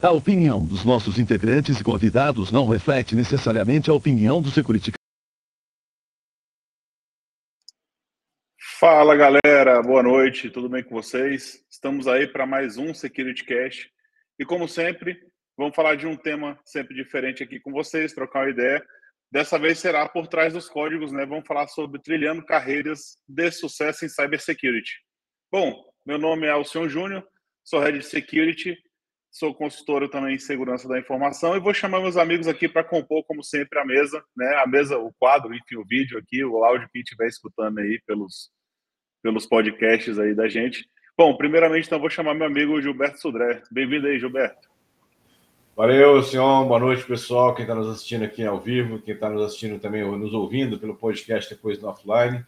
A opinião dos nossos integrantes e convidados não reflete necessariamente a opinião do Security Fala galera, boa noite, tudo bem com vocês? Estamos aí para mais um Security Cast. E como sempre, vamos falar de um tema sempre diferente aqui com vocês, trocar uma ideia. Dessa vez será por trás dos códigos, né? Vamos falar sobre trilhando carreiras de sucesso em cybersecurity. Bom, meu nome é Alcion Júnior, sou Head de Security sou consultor também em segurança da informação e vou chamar meus amigos aqui para compor, como sempre, a mesa, né? A mesa, o quadro, enfim, o vídeo aqui, o áudio que estiver escutando aí pelos, pelos podcasts aí da gente. Bom, primeiramente, então, vou chamar meu amigo Gilberto Sudré. Bem-vindo aí, Gilberto. Valeu, senhor. Boa noite, pessoal. Quem está nos assistindo aqui ao vivo, quem está nos assistindo também, nos ouvindo pelo podcast depois no offline.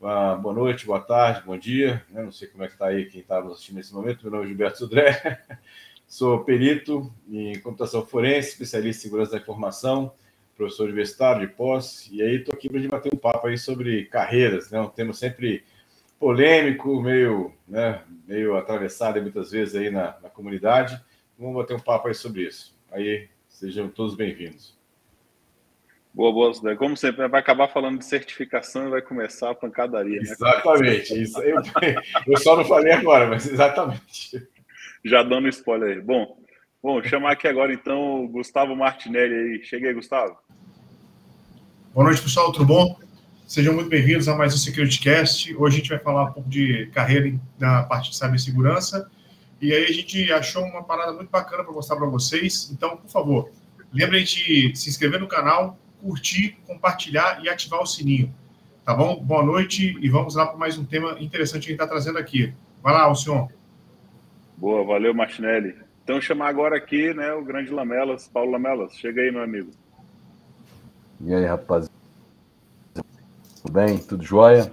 Uh, boa noite, boa tarde, bom dia. Eu não sei como é que está aí quem está nos assistindo nesse momento. Meu nome é Gilberto Sudré. Sou perito em computação forense, especialista em segurança da informação, professor universitário de posse, e aí estou aqui para a gente bater um papo aí sobre carreiras, né? um tema sempre polêmico, meio, né, meio atravessado muitas vezes aí na, na comunidade. Vamos bater um papo aí sobre isso. Aí sejam todos bem-vindos. Boa, boa, Como sempre, vai acabar falando de certificação e vai começar a pancadaria. Né? Exatamente. Isso, eu, eu só não falei agora, mas exatamente já dando spoiler aí. Bom, bom, chamar aqui agora então o Gustavo Martinelli aí. Cheguei, Gustavo. Boa noite, pessoal, tudo bom? Sejam muito bem-vindos a mais um SecurityCast. Hoje a gente vai falar um pouco de carreira na parte de cibersegurança. E aí a gente achou uma parada muito bacana para mostrar para vocês. Então, por favor, lembrem de se inscrever no canal, curtir, compartilhar e ativar o sininho. Tá bom? Boa noite e vamos lá para mais um tema interessante que a gente está trazendo aqui. Vai lá, Alcion. Boa, valeu, Martinelli. Então, chamar agora aqui né, o grande Lamelas, Paulo Lamelas. Chega aí, meu amigo. E aí, rapaz? Tudo bem? Tudo jóia?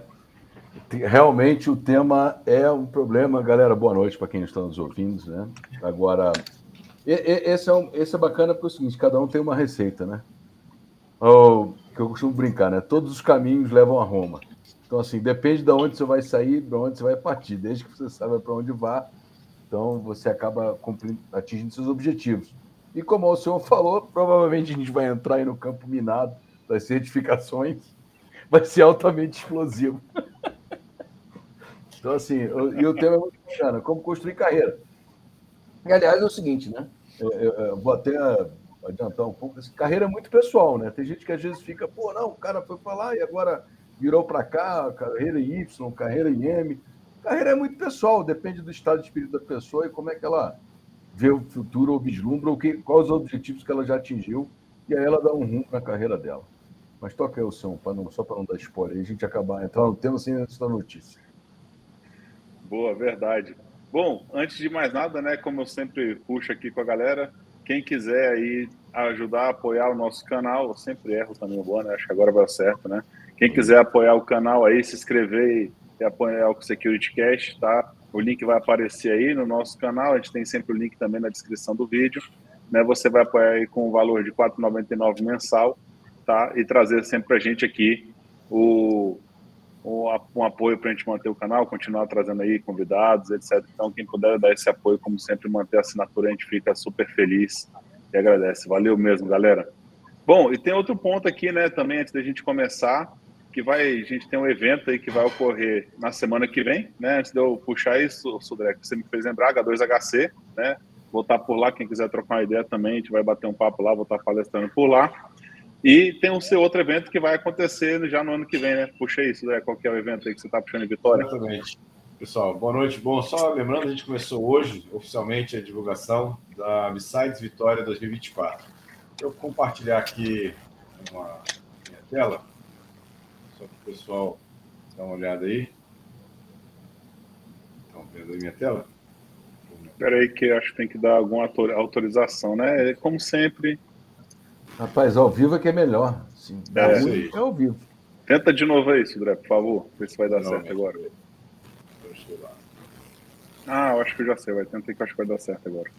Realmente o tema é um problema. Galera, boa noite para quem está nos ouvindo. Né? Agora, esse é, um, esse é bacana porque é o seguinte: cada um tem uma receita, né? Ou, que eu costumo brincar, né? Todos os caminhos levam a Roma. Então, assim, depende de onde você vai sair, de onde você vai partir. Desde que você saiba para onde vá, então, você acaba atingindo seus objetivos. E como o senhor falou, provavelmente a gente vai entrar aí no campo minado das certificações, vai ser altamente explosivo. Então, assim, e o tema é muito bacana, como construir carreira. E, aliás, é o seguinte, né? Eu, eu, eu vou até adiantar um pouco. Assim, carreira é muito pessoal, né? Tem gente que às vezes fica, pô, não, o cara foi para lá e agora virou para cá, carreira em Y, carreira em M. Carreira é muito pessoal, depende do estado de espírito da pessoa e como é que ela vê o futuro ou vislumbra, ou que, quais os objetivos que ela já atingiu, e aí ela dá um rumo na carreira dela. Mas toca aí o som, não, só para não dar spoiler, a gente acabar entrar no tema sem antes da notícia. Boa, verdade. Bom, antes de mais nada, né, como eu sempre puxo aqui com a galera, quem quiser aí ajudar a apoiar o nosso canal, eu sempre erro também o bom, né? Acho que agora vai certo, né? Quem quiser apoiar o canal aí, se inscrever e apoiar o Security Cash, tá? O link vai aparecer aí no nosso canal, a gente tem sempre o link também na descrição do vídeo. Né? Você vai apoiar aí com o valor de R$ 4,99 mensal, tá? E trazer sempre para a gente aqui o, um apoio para a gente manter o canal, continuar trazendo aí convidados, etc. Então, quem puder dar esse apoio, como sempre, manter a assinatura, a gente fica super feliz e agradece. Valeu mesmo, galera. Bom, e tem outro ponto aqui, né, também, antes da gente começar, que vai, a gente tem um evento aí que vai ocorrer na semana que vem, né? Antes de eu puxar isso, Sudré, você me fez lembrar, H2HC, né? Vou estar por lá, quem quiser trocar uma ideia também, a gente vai bater um papo lá, vou estar palestrando por lá. E tem um seu outro evento que vai acontecer já no ano que vem, né? Puxa isso, né? Qual que é o evento aí que você está puxando em Vitória? Exatamente. Pessoal, boa noite. Bom, só lembrando, a gente começou hoje, oficialmente, a divulgação da Besides Vitória 2024. Eu vou compartilhar aqui uma minha tela só para o pessoal dar uma olhada aí. Estão vendo aí minha tela? Espera aí que acho que tem que dar alguma autorização, né? É como sempre. Rapaz, ao vivo é que é melhor. Sim, é, é, é ao vivo. Tenta de novo aí, Sudré, por favor. Ver se vai dar Não, certo agora. Ah, eu acho que eu já sei, vai tentar que eu acho que vai dar certo agora.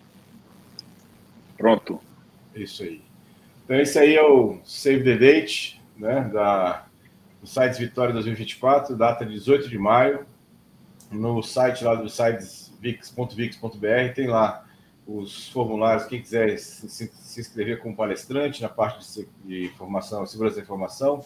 Pronto. Isso aí. Então, esse aí é o Save the Date, né, da, do Sites Vitória 2024, data de 18 de maio. No site lá do sites.vix.br tem lá os formulários, quem quiser se, se, inscrever como palestrante na parte de, informação, segurança da informação.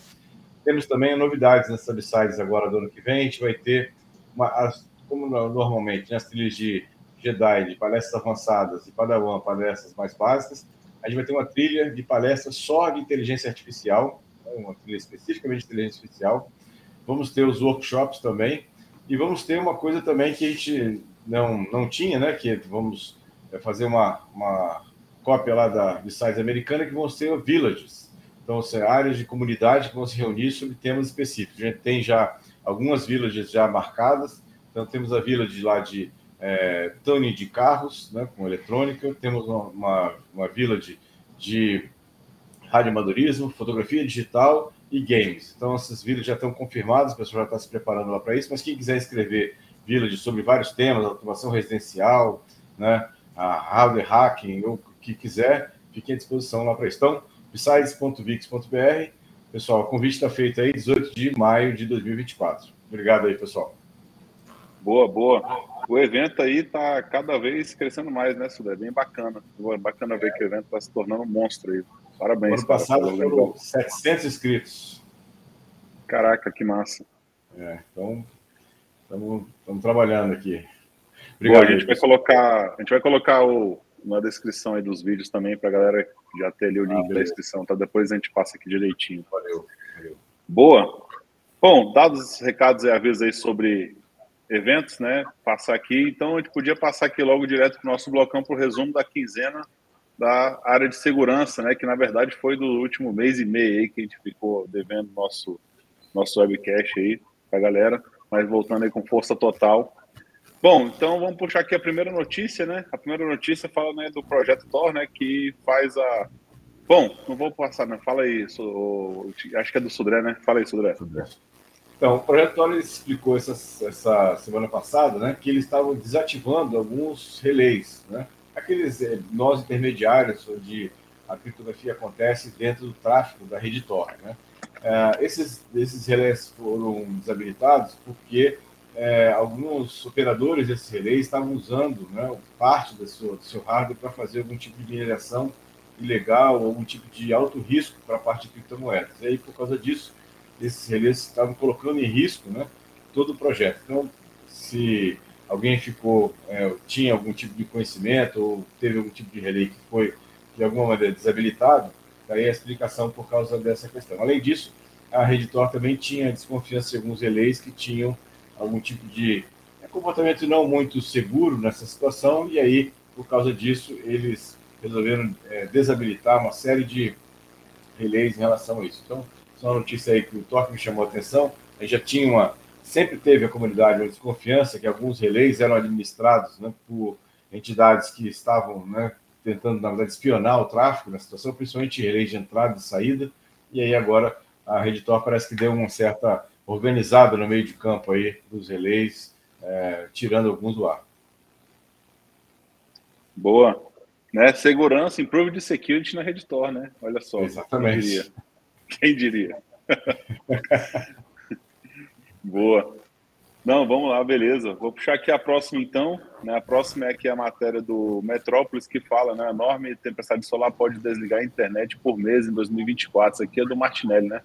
Temos também novidades nas subsites agora do ano que vem. A gente vai ter, uma, as, como normalmente, nas trilhas de Jedi, de palestras avançadas e Padawan, palestras mais básicas, a gente vai ter uma trilha de palestras só de inteligência artificial, né, uma trilha especificamente de inteligência artificial. Vamos ter os workshops também. E vamos ter uma coisa também que a gente não, não tinha, né? Que vamos é, fazer uma, uma cópia lá da, de sites americana que vão ser villages. Então, são áreas de comunidade que vão se reunir sobre temas específicos. A gente tem já algumas villages já marcadas. Então, temos a village lá de é, tuning de carros, né, com eletrônica, temos uma, uma, village de radioamadorismo, fotografia digital e games. Então, essas villages já estão confirmadas, o pessoal já está se preparando lá para isso, mas quem quiser escrever village sobre vários temas, automação residencial, né, a hardware hacking, ou que quiser, fique à disposição lá para isso. Então, besides.vix.br, pessoal, o convite está feito aí, 18 de maio de 2024. Obrigado aí, pessoal. Boa, boa. O evento aí está cada vez crescendo mais, né, Sudé? Bem bacana. Bacana ver que o evento está se tornando um monstro aí. Parabéns. Ano passado foram 700 inscritos. Caraca, que massa. É, então, estamos trabalhando aqui. Obrigado. Boa, a gente vai colocar, a gente vai colocar o, na descrição aí dos vídeos também para a galera já ter ali o link ah, da descrição, tá? Depois a gente passa aqui direitinho. Valeu. Valeu. Boa. Bom, dados os recados e avisos aí sobre eventos, né? Passar aqui. Então, a gente podia passar aqui logo direto para o nosso blocão para o resumo da quinzena da área de segurança, né? Que na verdade foi do último mês e meio aí que a gente ficou devendo nosso, nosso webcast aí para a galera, mas voltando aí com força total. Bom, então vamos puxar aqui a primeira notícia, né? A primeira notícia fala né, do projeto Thor, né? Que faz a. Bom, não vou passar, né? Fala aí, acho que é do Sudré, né? Fala aí, Sudré. Sudré. Então, o projeto Thor explicou essa, essa semana passada, né? Que eles estavam desativando alguns relés, né? Aqueles eh, nós intermediários onde a criptografia acontece dentro do tráfego da rede Tor, né? Uh, esses, esses relés foram desabilitados porque é, alguns operadores desses relés estavam usando né, parte do seu, do seu hardware para fazer algum tipo de mineração ilegal algum tipo de alto risco para a parte de criptomoedas. E aí, por causa disso, esses relés estavam colocando em risco né, todo o projeto. Então, se alguém ficou, é, tinha algum tipo de conhecimento ou teve algum tipo de relé que foi, de alguma maneira, desabilitado, daí a explicação por causa dessa questão. Além disso, a Redditor também tinha desconfiança de alguns relés que tinham algum tipo de é, comportamento não muito seguro nessa situação, e aí, por causa disso, eles resolveram é, desabilitar uma série de relés em relação a isso. Então, só uma notícia aí que o toque me chamou a atenção, a gente já tinha uma, sempre teve a comunidade uma desconfiança que alguns relés eram administrados né, por entidades que estavam né, tentando, na verdade, espionar o tráfego na situação, principalmente relés de entrada e saída, e aí agora a Redditor parece que deu uma certa organizada no meio de campo aí dos relés, é, tirando alguns do ar. Boa. Né? Segurança, improve de security na Redditor, né? Olha só. Exatamente. Quem diria? Quem diria? Boa. Não, vamos lá, beleza. Vou puxar aqui a próxima então. Né? A próxima é aqui a matéria do Metrópolis que fala, né? A enorme tempestade solar pode desligar a internet por mês em 2024. Isso aqui é do Martinelli, né?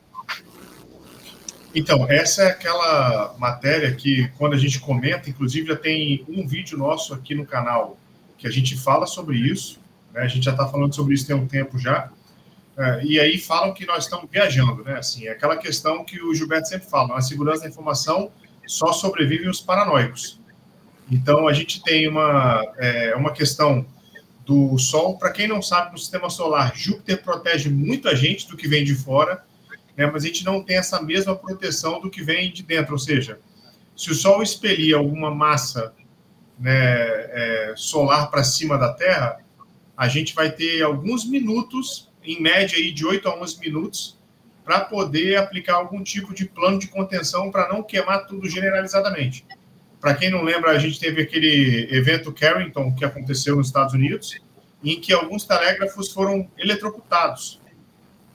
Então, essa é aquela matéria que, quando a gente comenta, inclusive já tem um vídeo nosso aqui no canal que a gente fala sobre isso, né? a gente já está falando sobre isso tem um tempo já, é, e aí falam que nós estamos viajando, né? Assim, é aquela questão que o Gilberto sempre fala, a segurança da informação só sobrevivem os paranoicos. Então, a gente tem uma, é, uma questão do Sol, para quem não sabe, no sistema solar, Júpiter protege muito a gente do que vem de fora, né, mas a gente não tem essa mesma proteção do que vem de dentro. Ou seja, se o Sol expelir alguma massa né, é, solar para cima da Terra, a gente vai ter alguns minutos, em média aí de 8 a 11 minutos, para poder aplicar algum tipo de plano de contenção para não queimar tudo generalizadamente. Para quem não lembra, a gente teve aquele evento Carrington que aconteceu nos Estados Unidos, em que alguns telégrafos foram eletrocutados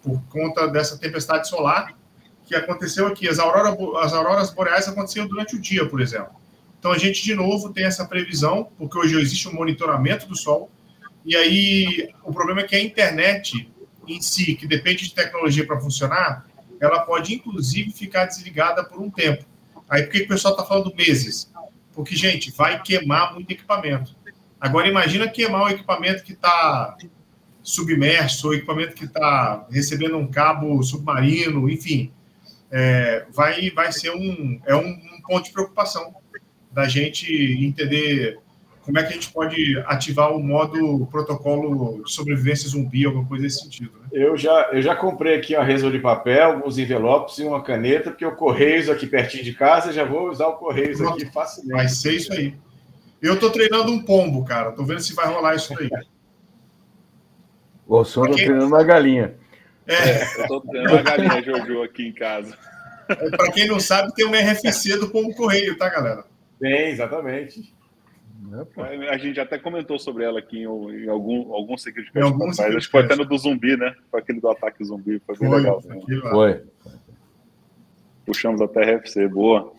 por conta dessa tempestade solar que aconteceu aqui. As, aurora, as auroras boreais aconteceram durante o dia, por exemplo. Então a gente, de novo, tem essa previsão, porque hoje existe um monitoramento do Sol, e aí o problema é que a internet em si, que depende de tecnologia para funcionar, ela pode inclusive ficar desligada por um tempo. Aí por que o pessoal está falando meses? Porque, gente, vai queimar muito equipamento. Agora imagina queimar o equipamento que está submerso, o equipamento que está recebendo um cabo submarino, enfim. É, vai, vai ser um, é um, um ponto de preocupação da gente entender como é que a gente pode ativar o modo protocolo de sobrevivência zumbi, alguma coisa nesse sentido. Né? Eu, já, eu já comprei aqui uma resma de papel, alguns envelopes e uma caneta, porque o Correios aqui pertinho de casa, já vou usar o Correios Pronto. aqui facilmente. Vai ser isso aí. Eu estou treinando um pombo, cara. Estou vendo se vai rolar isso aí. O senhor está treinando uma galinha. É. Eu estou treinando uma galinha Jojo aqui em casa. É, Para quem não sabe, tem uma RFC do pombo correio, tá, galera? Tem, exatamente. É, a gente até comentou sobre ela aqui em, em algum, algum secret alguns Acho que foi até no do zumbi, né? Foi aquele do ataque zumbi. Foi bem foi, legal. Né? Foi. Puxamos até RFC, boa.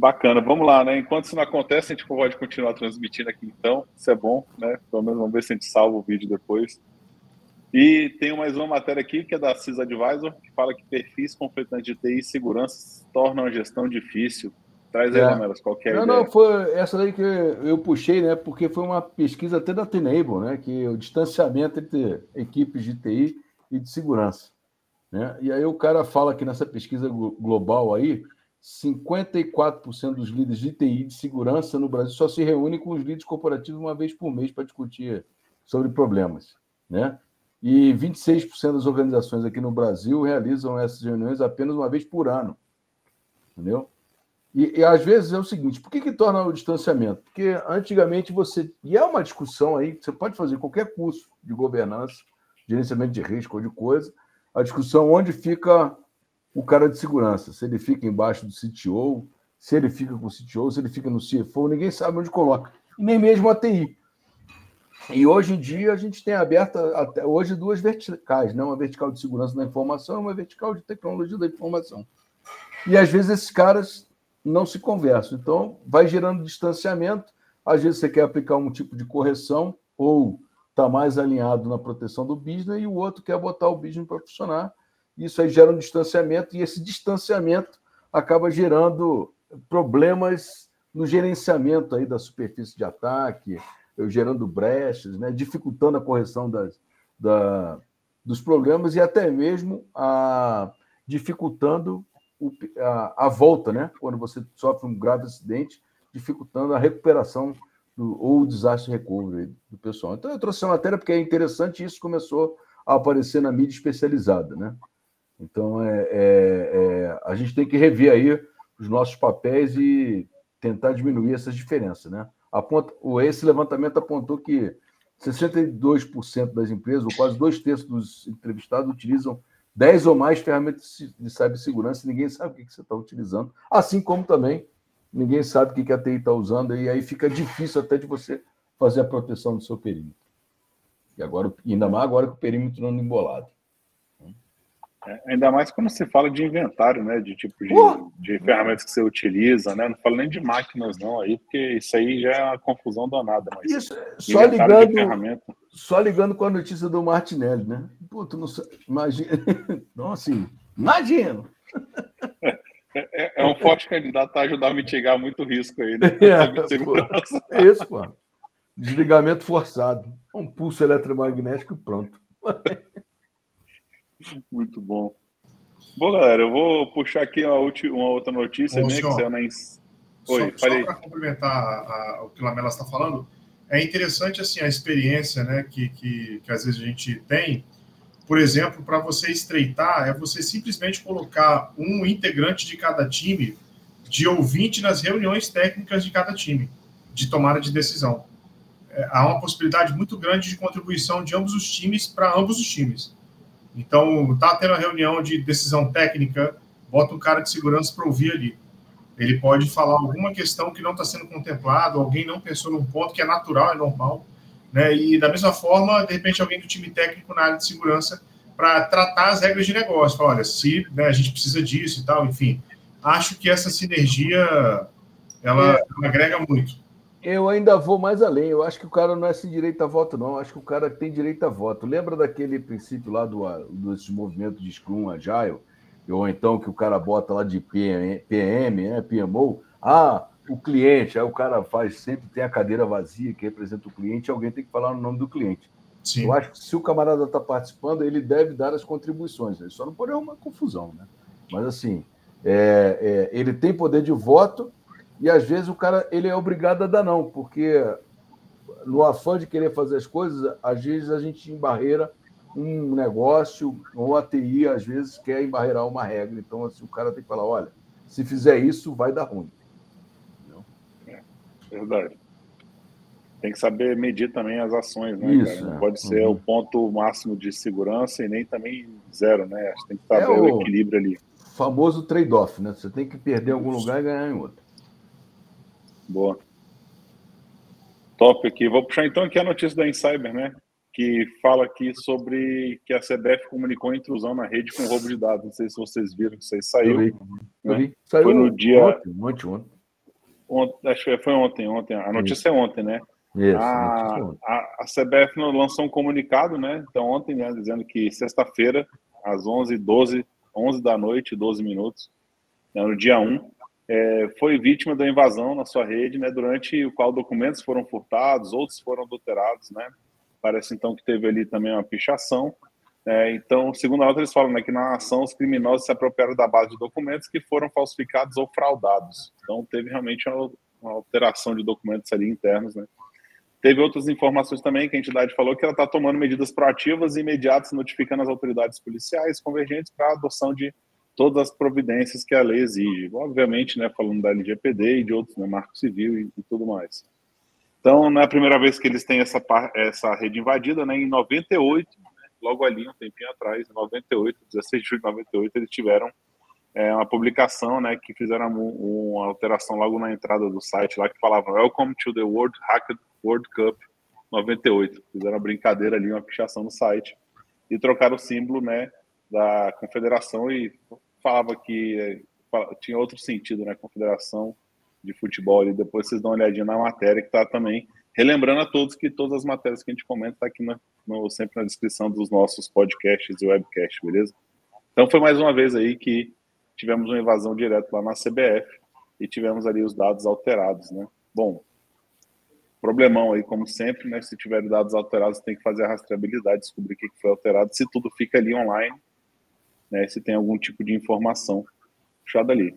Bacana, vamos lá, né? Enquanto isso não acontece, a gente pode continuar transmitindo aqui então. Isso é bom, né? Pelo menos vamos ver se a gente salva o vídeo depois. E tem mais uma matéria aqui que é da CIS Advisor, que fala que perfis conflitantes de TI e segurança tornam a gestão difícil. Traz aí, é. qual que é não, ideia? Não, foi essa daí que eu puxei, né? Porque foi uma pesquisa até da Tenable, né? Que o distanciamento entre equipes de TI e de segurança. Né? E aí o cara fala que nessa pesquisa global aí, 54% dos líderes de TI de segurança no Brasil só se reúnem com os líderes corporativos uma vez por mês para discutir sobre problemas, né? E 26% das organizações aqui no Brasil realizam essas reuniões apenas uma vez por ano, entendeu? E, e, às vezes é o seguinte: por que, que torna o distanciamento? Porque antigamente você. E é uma discussão aí, você pode fazer qualquer curso de governança, gerenciamento de risco ou de coisa, a discussão onde fica o cara de segurança. Se ele fica embaixo do CTO, se ele fica com o CTO, se ele fica no CFO, ninguém sabe onde coloca. Nem mesmo a TI. E hoje em dia a gente tem aberta até hoje duas verticais, né? uma vertical de segurança da informação e uma vertical de tecnologia da informação. E às vezes esses caras não se conversam. Então, vai gerando distanciamento. Às vezes você quer aplicar um tipo de correção ou está mais alinhado na proteção do business e o outro quer botar o business para funcionar. Isso aí gera um distanciamento e esse distanciamento acaba gerando problemas no gerenciamento aí da superfície de ataque, gerando brechas, né, dificultando a correção das, da, dos problemas e até mesmo a, dificultando o, a, a, volta, né? Quando você sofre um grave acidente, dificultando a recuperação do, ou o desastre recovery do pessoal. Então, eu trouxe essa matéria porque é interessante e isso começou a aparecer na mídia especializada, né? Então, é, é, é, a gente tem que rever aí os nossos papéis e tentar diminuir essas diferenças, né? Aponta, esse levantamento apontou que 62% das empresas, ou quase dois terços dos entrevistados, utilizam 10 ou mais ferramentas de cibersegurança, ninguém sabe o que você está utilizando, assim como também ninguém sabe o que a TI está usando, e aí fica difícil até de você fazer a proteção do seu perímetro. E agora, ainda mais agora com o perímetro não embolado. É, ainda mais quando você fala de inventário, né? De tipo de, de, ferramentas que você utiliza, né? Não falo nem de máquinas, não, aí, porque isso aí já é uma confusão danada. Mas isso, só ligando, só ligando com a notícia do Martinelli, né? Pô, tu não imagina. Não, assim, imagino. É, é, é, um forte candidato a ajudar a mitigar muito risco aí, né? É, é isso, pô. Desligamento forçado. Um pulso eletromagnético e pronto. Muito bom. Bom, galera, eu vou puxar aqui uma, uma outra notícia, Ô, né, que na... Oi, só, só para complementar a, a, o que a Lamela está falando, é interessante assim a experiência né, que, que, que às vezes a gente tem. Por exemplo, para você estreitar, é você simplesmente colocar um integrante de cada time de ouvinte nas reuniões técnicas de cada time, de tomada de decisão. É, há uma possibilidade muito grande de contribuição de ambos os times para ambos os times. Então, tá tendo a reunião de decisão técnica, bota um cara de segurança para ouvir ali. ele pode falar alguma questão que não está sendo contemplado, alguém não pensou num ponto que é natural, é normal, né? E da mesma forma, de repente, alguém do time técnico na área de segurança para tratar as regras de negócio, falar, olha, se né, a gente precisa disso e tal, enfim. Acho que essa sinergia ela, é. ela agrega muito. Eu ainda vou mais além. Eu acho que o cara não é sem direito a voto, não. Eu acho que o cara tem direito a voto. Lembra daquele princípio lá do, desse movimento de Scrum Agile? Ou então que o cara bota lá de PM, PM né? PMO. Ah, o cliente. Aí o cara faz sempre, tem a cadeira vazia que representa o cliente, alguém tem que falar no nome do cliente. Sim. Eu acho que se o camarada está participando, ele deve dar as contribuições. Só não pode uma confusão, né? Mas assim, é, é, ele tem poder de voto e às vezes o cara ele é obrigado a dar não, porque no afã de querer fazer as coisas, às vezes a gente embarreira um negócio, ou a TI às vezes quer embarreirar uma regra. Então, assim, o cara tem que falar: olha, se fizer isso, vai dar ruim. É, verdade. Tem que saber medir também as ações, né, isso, cara? Não é. pode ser uhum. o ponto máximo de segurança e nem também zero, né? Acho que tem que saber é o, o equilíbrio ali. Famoso trade-off, né? Você tem que perder em algum lugar e ganhar em outro. Boa. Top aqui. Vou puxar então aqui a notícia da Incyber, né? Que fala aqui sobre que a CBF comunicou a intrusão na rede com roubo de dados. Não sei se vocês viram que isso aí saiu. Eu vi. Eu vi. Né? Saiu foi no dia. Ontem, ontem, ontem. ontem acho que foi ontem, ontem. A notícia é ontem, né? Isso, a, a, a CBF lançou um comunicado, né? Então, ontem, né, dizendo que sexta-feira, às 11h12, 11 da noite, 12 minutos, né, no dia 1, é, foi vítima da invasão na sua rede, né, durante o qual documentos foram furtados, outros foram adulterados, né, parece então que teve ali também uma pichação, é, então, segundo a nota, eles falam né, que na ação os criminosos se apropriaram da base de documentos que foram falsificados ou fraudados, então teve realmente uma, uma alteração de documentos ali internos, né. Teve outras informações também que a entidade falou que ela está tomando medidas proativas e imediatas, notificando as autoridades policiais convergentes para a adoção de todas as providências que a lei exige. Obviamente, né, falando da LGPD e de outros, né, Marco Civil e, e, tudo mais. Então, não é a primeira vez que eles têm essa, essa rede invadida, né? Em 98, né, logo ali, um tempinho atrás, em 98, 16 de julho de 98, eles tiveram é, uma publicação, né, que fizeram uma alteração logo na entrada do site lá que falava Welcome to the World Hacked World Cup 98. Fizeram uma brincadeira ali, uma pichação no site e trocaram o símbolo, né, da confederação e falava que tinha outro sentido, né? Confederação de Futebol. E depois vocês dão uma olhadinha na matéria que está também. Relembrando a todos que todas as matérias que a gente comenta está aqui no, no, sempre na descrição dos nossos podcasts e webcasts, beleza? Então foi mais uma vez aí que tivemos uma invasão direto lá na CBF e tivemos ali os dados alterados, né? Bom, problemão aí, como sempre, né? Se tiver dados alterados, tem que fazer a rastreabilidade, descobrir o que foi alterado. Se tudo fica ali online, né, se tem algum tipo de informação puxada ali.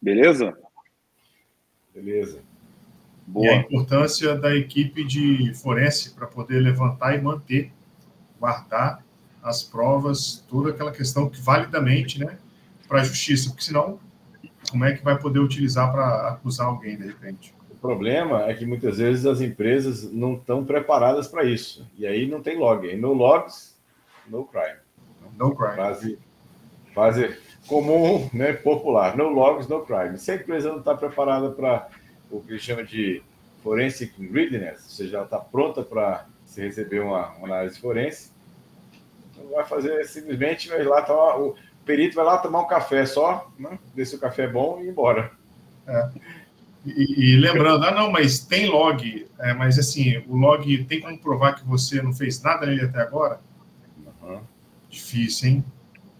Beleza? Beleza. Boa. E a importância da equipe de forense para poder levantar e manter, guardar as provas, toda aquela questão que validamente, né, para a justiça, porque senão, como é que vai poder utilizar para acusar alguém de repente? O problema é que muitas vezes as empresas não estão preparadas para isso. E aí não tem log. E no logs, no crime. No crime. Frase, frase comum, né, popular. No logs, no crime. Se a empresa não está preparada para o que chama de forensic readiness, ou seja, ela está pronta para se receber uma, uma, análise forense, não vai fazer simplesmente vai lá tomar, o perito vai lá tomar um café só, né, ver se o café é bom e ir embora. É. E, e, lembrando, ah, não, mas tem log, é, mas assim, o log tem como provar que você não fez nada nele até agora? Difícil, hein?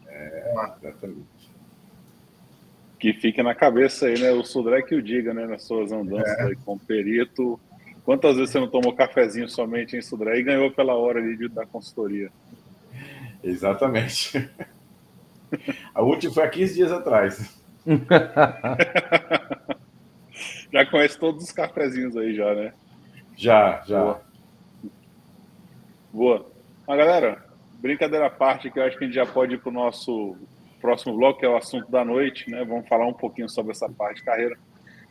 É, exatamente. Que fique na cabeça aí, né? O Sudré que o diga, né? Nas suas andanças é. com o perito. Quantas vezes você não tomou cafezinho somente em Sudré e ganhou pela hora ali de, da consultoria? Exatamente. A última foi há 15 dias atrás. já conhece todos os cafezinhos aí, já, né? Já, já. Boa. Boa. Mas, galera, brincadeira à parte, que eu acho que a gente já pode ir para o nosso próximo bloco, que é o assunto da noite, né? Vamos falar um pouquinho sobre essa parte de carreira.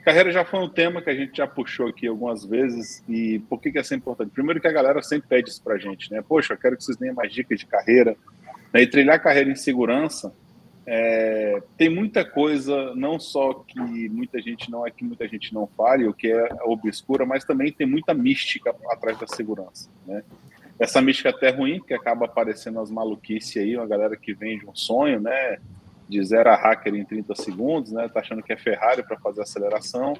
Carreira já foi um tema que a gente já puxou aqui algumas vezes, e por que, que é sempre importante? Primeiro que a galera sempre pede isso para a gente, né? Poxa, eu quero que vocês deem mais dicas de carreira. Né? E trilhar carreira em segurança é, tem muita coisa, não só que muita gente não é que muita gente não fale, o que é obscura, mas também tem muita mística atrás da segurança, né? Essa mística até ruim, porque acaba aparecendo as maluquices aí, uma galera que vende um sonho, né? De zero a hacker em 30 segundos, né? Tá achando que é Ferrari para fazer aceleração,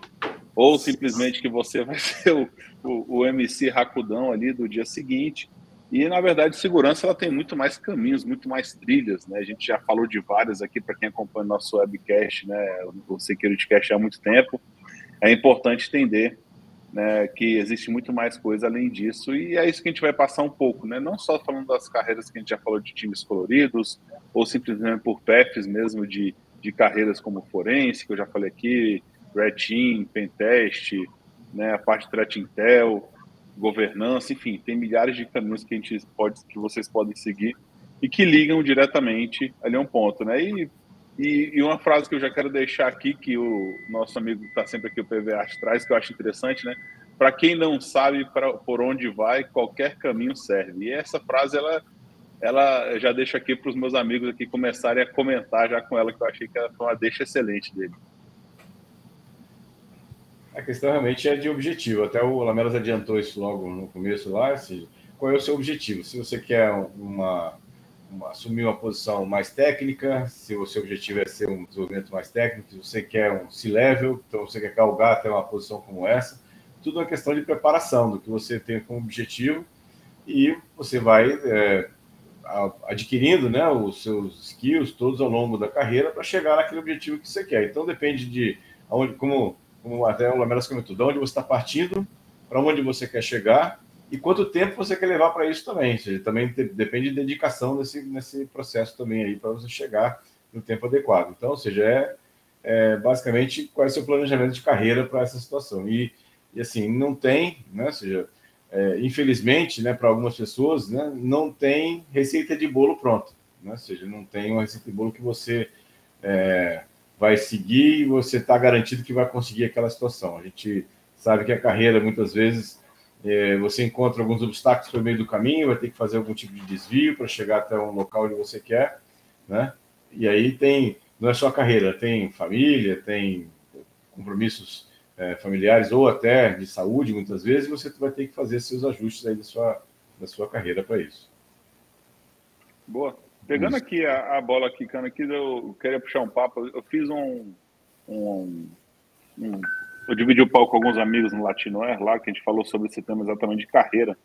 ou simplesmente que você vai ser o, o, o MC racudão ali do dia seguinte. E, na verdade, segurança ela tem muito mais caminhos, muito mais trilhas. Né? A gente já falou de várias aqui para quem acompanha o nosso webcast, né? o SecurityCast há muito tempo. É importante entender né, que existe muito mais coisa além disso, e é isso que a gente vai passar um pouco, né? não só falando das carreiras que a gente já falou de times coloridos, ou simplesmente por paths mesmo de, de carreiras como forense, que eu já falei aqui, Red Team, Pentest, né, a parte Threat Intel, governança, enfim, tem milhares de caminhos que a gente pode, que vocês podem seguir e que ligam diretamente ali a um ponto, né? E, e, e uma frase que eu já quero deixar aqui que o nosso amigo está sempre aqui o PVA traz que eu acho interessante, né? Para quem não sabe pra, por onde vai, qualquer caminho serve. E essa frase ela ela já deixa aqui para os meus amigos aqui começarem a comentar já com ela que eu achei que foi uma deixa excelente dele. A questão realmente é de objetivo. Até o Lamelas adiantou isso logo no começo lá. Assim, qual é o seu objetivo? Se você quer uma, assumir uma posição mais técnica, se o seu objetivo é ser um desenvolvimento mais técnico, se você quer um C-level, então você quer galgar até uma posição como essa, tudo é questão de preparação do que você tem como objetivo e você vai é, adquirindo né, os seus skills todos ao longo da carreira para chegar naquele objetivo que você quer. Então depende de aonde, como como até o Lamelas comentou, de onde você está partindo, para onde você quer chegar e quanto tempo você quer levar para isso também. Ou seja, também depende de dedicação nesse, nesse processo também aí para você chegar no tempo adequado. Então, ou seja, é, é basicamente qual é o seu planejamento de carreira para essa situação. E, e, assim, não tem, né? Ou seja, é, infelizmente, né, para algumas pessoas, né, não tem receita de bolo pronta. Né? Ou seja, não tem uma receita de bolo que você é, vai seguir e você está garantido que vai conseguir aquela situação. A gente sabe que a carreira, muitas vezes, você encontra alguns obstáculos no meio do caminho, vai ter que fazer algum tipo de desvio para chegar até um local onde você quer, né? E aí tem, não é só a carreira, tem família, tem compromissos é, familiares ou até de saúde, muitas vezes, você vai ter que fazer seus ajustes aí da sua, da sua carreira para isso. Boa. Pegando Isso. aqui a, a, bola quicando aqui, eu queria puxar um papo. Eu fiz um, um, um eu dividi o palco com alguns amigos no Latino Air lá, que a gente falou sobre esse tema exatamente de carreira.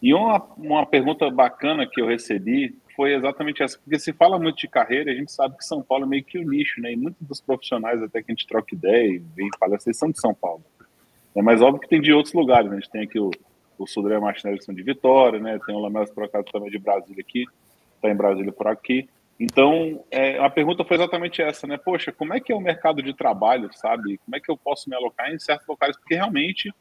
E uma, uma pergunta bacana que eu recebi foi exatamente essa, porque se fala muito de carreira, a gente sabe que São Paulo é meio que o nicho, né? E muitos dos profissionais, até que a gente troca ideia e vem falar, vocês são de São Paulo. É mais óbvio que tem de outros lugares, né? A gente tem aqui o, o Sudré Martinelli, que são de Vitória, né? Tem o Lamelas Procado também de Brasília aqui está em Brasília por aqui. Então, é, a pergunta foi exatamente essa, né? Poxa, como é que é o mercado de trabalho, sabe? Como é que eu posso me alocar em certos locais? Porque realmente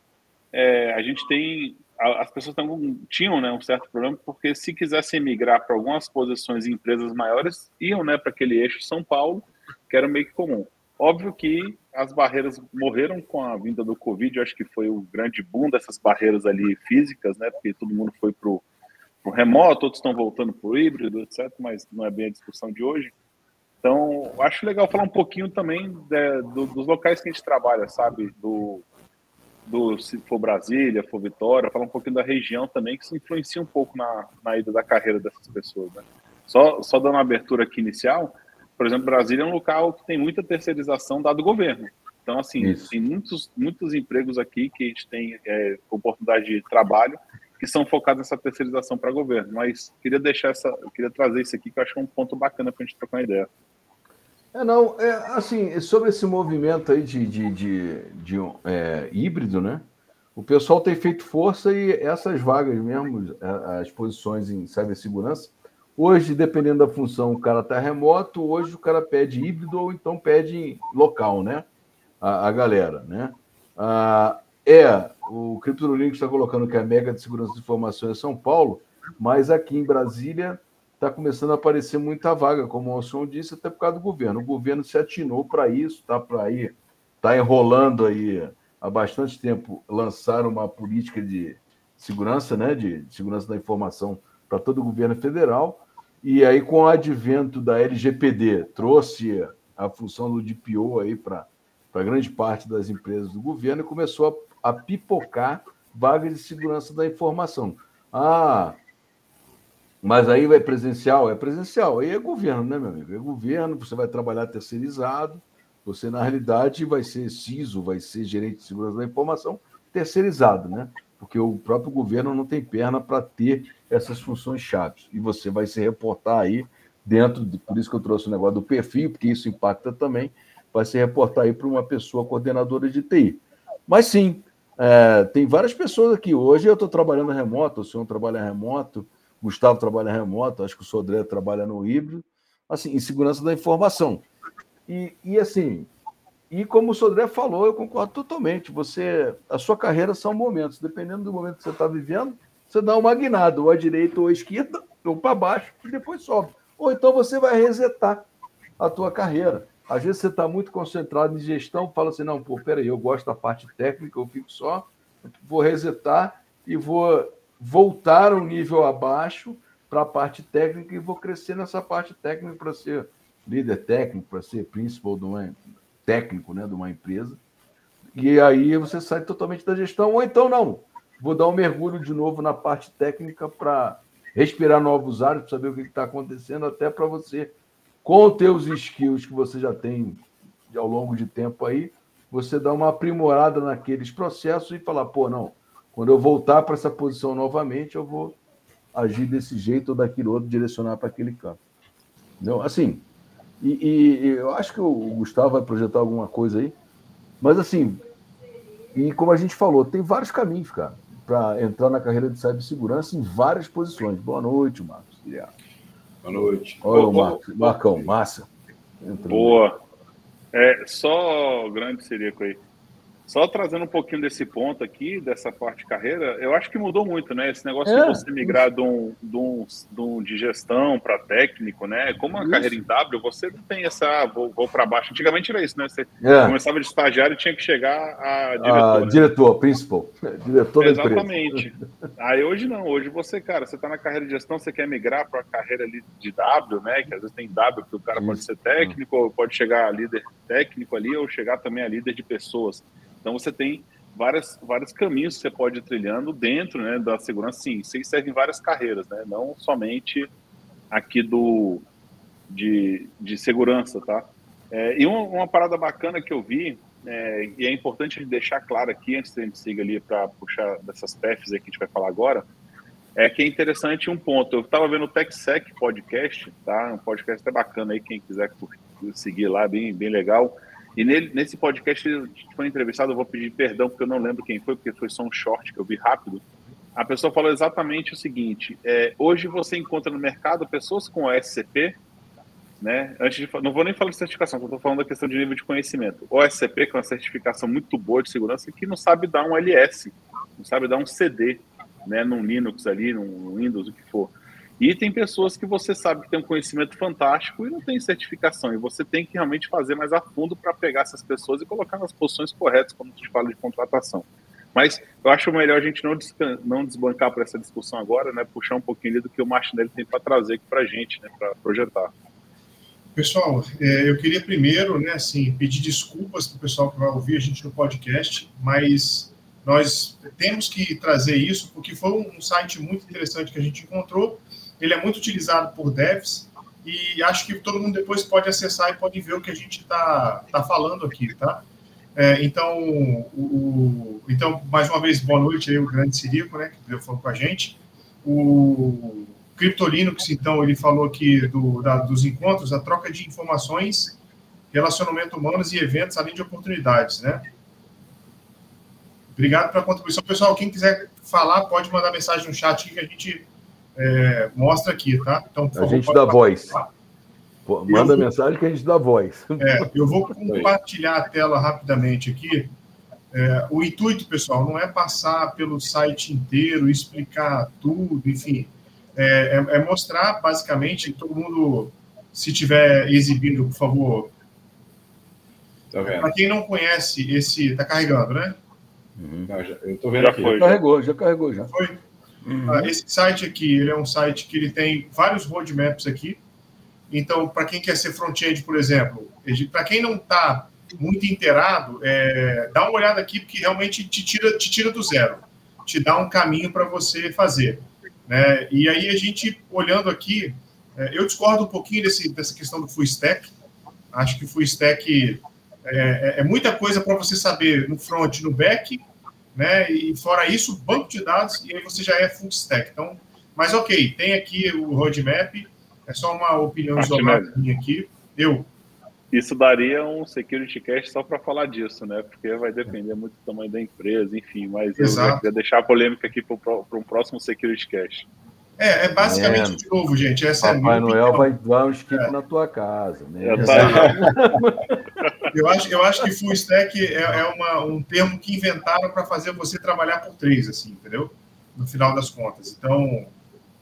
é, a gente tem. As pessoas tão, tinham né, um certo problema, porque se quisessem migrar para algumas posições em empresas maiores, iam né, para aquele eixo São Paulo, que era meio que comum. Óbvio que as barreiras morreram com a vinda do Covid, eu acho que foi o grande boom dessas barreiras ali físicas, né? Porque todo mundo foi para o o remoto, outros estão voltando para o híbrido, etc., mas não é bem a discussão de hoje. Então, acho legal falar um pouquinho também de, do, dos locais que a gente trabalha, sabe? Do, do, se for Brasília, for Vitória, falar um pouquinho da região também, que se influencia um pouco na, na ida da carreira dessas pessoas, né? Só, só dando uma abertura aqui inicial, por exemplo, Brasília é um local que tem muita terceirização dado governo. Então, assim, Isso. tem muitos, muitos empregos aqui que a gente tem é, oportunidade de trabalho que são focados nessa terceirização para governo. Mas queria deixar essa, queria trazer isso aqui que eu acho é um ponto bacana para a gente trocar uma ideia. É, não, é, assim, sobre esse movimento aí de, de, de, de é, híbrido, né? O pessoal tem feito força e essas vagas mesmo, é, as posições em cibersegurança, hoje, dependendo da função, o cara está remoto, hoje o cara pede híbrido ou então pede local, né? A, a galera, né? Ah, é, o Criptolinks está colocando que é a mega de segurança de informações é São Paulo, mas aqui em Brasília está começando a aparecer muita vaga, como o Alson disse, até por causa do governo. O governo se atinou para isso, está para aí, está enrolando aí há bastante tempo lançar uma política de segurança, né, de segurança da informação para todo o governo federal. E aí, com o advento da LGPD, trouxe a função do DPO aí para grande parte das empresas do governo e começou a, pipocar vagas de segurança da informação. Ah, mas aí vai presencial? É presencial. Aí é governo, né, meu amigo? É governo, você vai trabalhar terceirizado, você, na realidade, vai ser CISO, vai ser gerente de segurança da informação terceirizado, né? Porque o próprio governo não tem perna para ter essas funções chaves. E você vai se reportar aí dentro, de, por isso que eu trouxe o negócio do perfil, porque isso impacta também, vai se reportar aí para uma pessoa coordenadora de TI. Mas sim, é, tem várias pessoas aqui. Hoje eu estou trabalhando remoto, o senhor trabalha remoto, Gustavo trabalha remoto, acho que o Sodré trabalha no híbrido, assim, em segurança da informação. E, e assim, e como o Sodré falou, eu concordo totalmente. Você, a sua carreira são momentos. Dependendo do momento que você está vivendo, você dá uma guinada, ou à direita ou à esquerda, ou para baixo, e depois sobe. Ou então você vai resetar a tua carreira. Às vezes você está muito concentrado em gestão, fala assim, não, pô, peraí, eu gosto da parte técnica, eu fico só, vou resetar e vou voltar um nível abaixo para a parte técnica e vou crescer nessa parte técnica para ser líder técnico, para ser principal de uma, técnico né, de uma empresa. E aí você sai totalmente da gestão, ou então não. Vou dar um mergulho de novo na parte técnica para respirar novos ares, para saber o que está acontecendo, até para você com os teus skills que você já tem ao longo de tempo aí, você dá uma aprimorada naqueles processos e falar, pô, não, quando eu voltar para essa posição novamente, eu vou agir desse jeito ou daquele outro, direcionar para aquele campo. Então, assim, e, e, eu acho que o Gustavo vai projetar alguma coisa aí, mas assim, e como a gente falou, tem vários caminhos, cara, para entrar na carreira de cibersegurança em várias posições. Boa noite, Marcos. Boa noite. Olha o Marcos. Marcão, massa. Boa. É, só grande Serico aí. Só trazendo um pouquinho desse ponto aqui, dessa parte de carreira, eu acho que mudou muito, né? Esse negócio é. de você migrar de, um, de, um, de, um, de gestão para técnico, né? Como uma isso. carreira em W, você não tem essa, ah, vou, vou para baixo. Antigamente era isso, né? Você é. começava de estagiário e tinha que chegar a diretor. Ah, né? Diretor, principal. Diretor Exatamente. Aí hoje não, hoje você, cara, você está na carreira de gestão, você quer migrar para a carreira ali de W, né? Que às vezes tem W, que o cara isso. pode ser técnico, ou pode chegar a líder técnico ali, ou chegar também a líder de pessoas. Então você tem várias, vários caminhos que você pode ir trilhando dentro né, da segurança. Sim, isso serve em várias carreiras, né? não somente aqui do de, de segurança, tá? É, e uma, uma, parada bacana que eu vi, é, e é importante deixar claro aqui, antes da gente seguir ali para puxar dessas PFs aí que a gente vai falar agora, é que é interessante um ponto. Eu estava vendo o TechSec podcast, tá? Um podcast até bacana aí, quem quiser seguir lá, bem, bem legal. E nele, nesse podcast que foi entrevistado, eu vou pedir perdão porque eu não lembro quem foi, porque foi só um short que eu vi rápido. A pessoa falou exatamente o seguinte: é, hoje você encontra no mercado pessoas com SCP, né? Antes de, não vou nem falar de certificação, estou falando da questão de nível de conhecimento. O SCP, que é uma certificação muito boa de segurança, que não sabe dar um LS, não sabe dar um CD, né? Num Linux ali, num Windows, o que for. E tem pessoas que você sabe que tem um conhecimento fantástico e não tem certificação. E você tem que realmente fazer mais a fundo para pegar essas pessoas e colocar nas posições corretas quando a gente fala de contratação. Mas eu acho melhor a gente não, não desbancar para essa discussão agora, né? Puxar um pouquinho do que o Martinelli tem para trazer aqui para a gente, né? Para projetar. Pessoal, é, eu queria primeiro, né, assim, pedir desculpas para o pessoal que vai ouvir a gente no podcast, mas nós temos que trazer isso porque foi um site muito interessante que a gente encontrou ele é muito utilizado por devs e acho que todo mundo depois pode acessar e pode ver o que a gente está tá falando aqui, tá? É, então, o, então, mais uma vez, boa noite aí, o grande Sirico, né, que falou com a gente. O CryptoLinux, então, ele falou aqui do, da, dos encontros, a troca de informações, relacionamento humanos e eventos, além de oportunidades, né? Obrigado pela contribuição. Pessoal, quem quiser falar, pode mandar mensagem no chat que a gente é, mostra aqui, tá? Então, a gente dá voz. Pô, manda vou, mensagem que a gente dá voz. É, eu vou compartilhar a tela rapidamente aqui. É, o intuito, pessoal, não é passar pelo site inteiro, explicar tudo, enfim. É, é, é mostrar, basicamente, todo mundo, se tiver exibindo, por favor. Tá Para quem não conhece, esse. Está carregando, né? Uhum. Não, já, eu estou vendo já aqui. Foi, já carregou, já carregou, já. Foi? Uhum. Uh, esse site aqui, ele é um site que ele tem vários roadmaps aqui. Então, para quem quer ser front-end, por exemplo, para quem não está muito inteirado, é, dá uma olhada aqui, porque realmente te tira, te tira do zero, te dá um caminho para você fazer. Né? E aí, a gente, olhando aqui, é, eu discordo um pouquinho desse, dessa questão do full stack. Acho que full stack é, é, é muita coisa para você saber no front no back, né? E fora isso, banco de dados, e aí você já é full stack. Então, mas ok, tem aqui o roadmap, é só uma opinião isolada minha aqui. Eu. Isso daria um security cast só para falar disso, né? Porque vai depender muito do tamanho da empresa, enfim. Mas Exato. eu queria deixar a polêmica aqui para um próximo security cast. É, é basicamente, é. de novo, gente, essa é Papai é Noel vai dar um skip é. na tua casa. Né? eu, acho, eu acho que full stack é, é uma, um termo que inventaram para fazer você trabalhar por três, assim, entendeu? No final das contas. Então,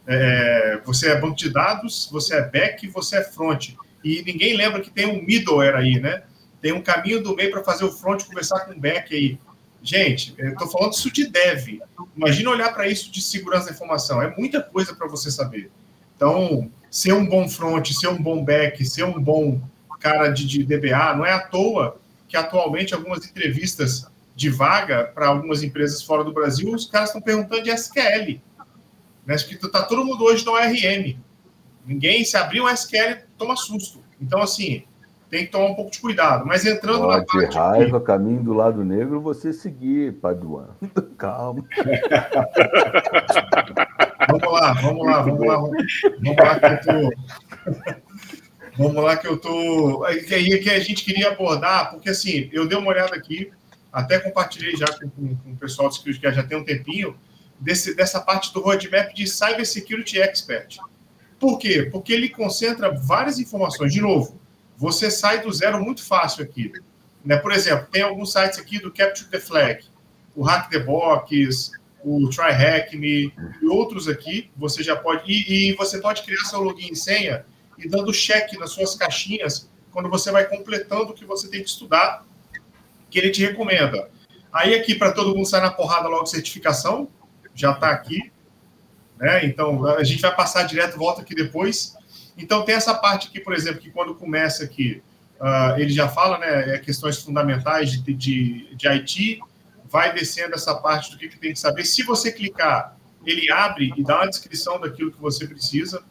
é, você é banco de dados, você é back, você é front. E ninguém lembra que tem um middleware aí, né? Tem um caminho do meio para fazer o front conversar com o back aí. Gente, eu estou falando isso de dev. Imagina olhar para isso de segurança da informação. É muita coisa para você saber. Então, ser um bom front, ser um bom back, ser um bom cara de, de DBA, não é à toa que atualmente algumas entrevistas de vaga para algumas empresas fora do Brasil, os caras estão perguntando de SQL. Né? Está todo mundo hoje no ORM. Ninguém, se abrir um SQL, toma susto. Então, assim, tem que tomar um pouco de cuidado. Mas entrando na parte. raiva, caminho do lado negro, você seguir, Paduan. Calma. vamos lá, vamos lá, vamos lá. Vamos lá que eu tô. Vamos lá que eu tô. Que aí que a gente queria abordar, porque assim, eu dei uma olhada aqui, até compartilhei já com, com, com o pessoal que já tem um tempinho, desse, dessa parte do roadmap de Cyber Security Expert. Por quê? Porque ele concentra várias informações. De novo, você sai do zero muito fácil aqui. Né? Por exemplo, tem alguns sites aqui do Capture the Flag, o Hack the Box, o Try Hack Me e outros aqui. Você já pode e, e você pode criar seu login e senha e dando check nas suas caixinhas quando você vai completando o que você tem que estudar, que ele te recomenda. Aí aqui para todo mundo sair na porrada logo certificação, já está aqui, né? Então a gente vai passar direto, volta aqui depois. Então, tem essa parte aqui, por exemplo, que quando começa aqui, uh, ele já fala, né, é questões fundamentais de, de, de IT, vai descendo essa parte do que, que tem que saber. Se você clicar, ele abre e dá uma descrição daquilo que você precisa.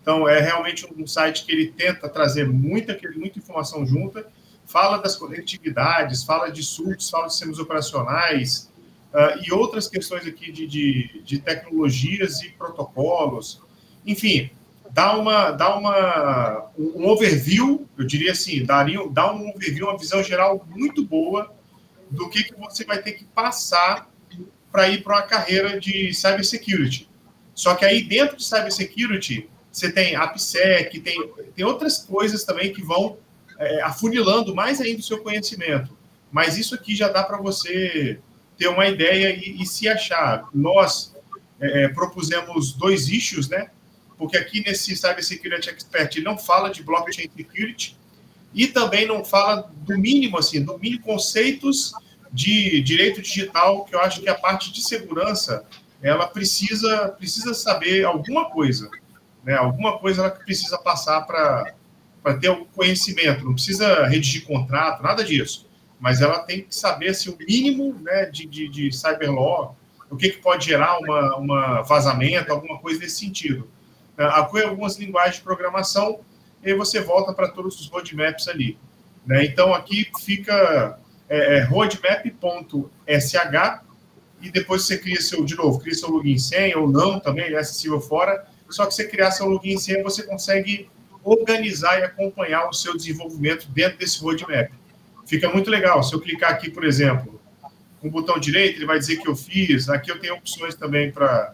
Então, é realmente um site que ele tenta trazer muita, muita informação junta, fala das conectividades, fala de surtos, fala de sistemas operacionais uh, e outras questões aqui de, de, de tecnologias e protocolos. Enfim, dá uma, dá uma um overview, eu diria assim, daria, dá um overview, uma visão geral muito boa do que, que você vai ter que passar para ir para uma carreira de cybersecurity. Só que aí dentro de cybersecurity você tem AppSec, tem, tem outras coisas também que vão é, afunilando mais ainda o seu conhecimento. Mas isso aqui já dá para você ter uma ideia e, e se achar. Nós é, propusemos dois issues, né? Porque aqui nesse Cyber Security Expert não fala de blockchain security e também não fala do mínimo, assim, do mínimo conceitos de direito digital, que eu acho que a parte de segurança ela precisa, precisa saber alguma coisa, né? Alguma coisa ela precisa passar para para ter o conhecimento, não precisa redigir contrato, nada disso, mas ela tem que saber assim, o mínimo né, de, de, de cyberlaw, o que, que pode gerar uma, uma vazamento, alguma coisa nesse sentido. É, apoia algumas linguagens de programação, e aí você volta para todos os roadmaps ali. Né? Então, aqui fica é, é, roadmap.sh e depois você cria seu, de novo, cria seu login senha ou não, também é acessível fora, só que você criar seu login senha, você consegue organizar e acompanhar o seu desenvolvimento dentro desse roadmap. Fica muito legal. Se eu clicar aqui, por exemplo, com o botão direito, ele vai dizer que eu fiz. Aqui eu tenho opções também para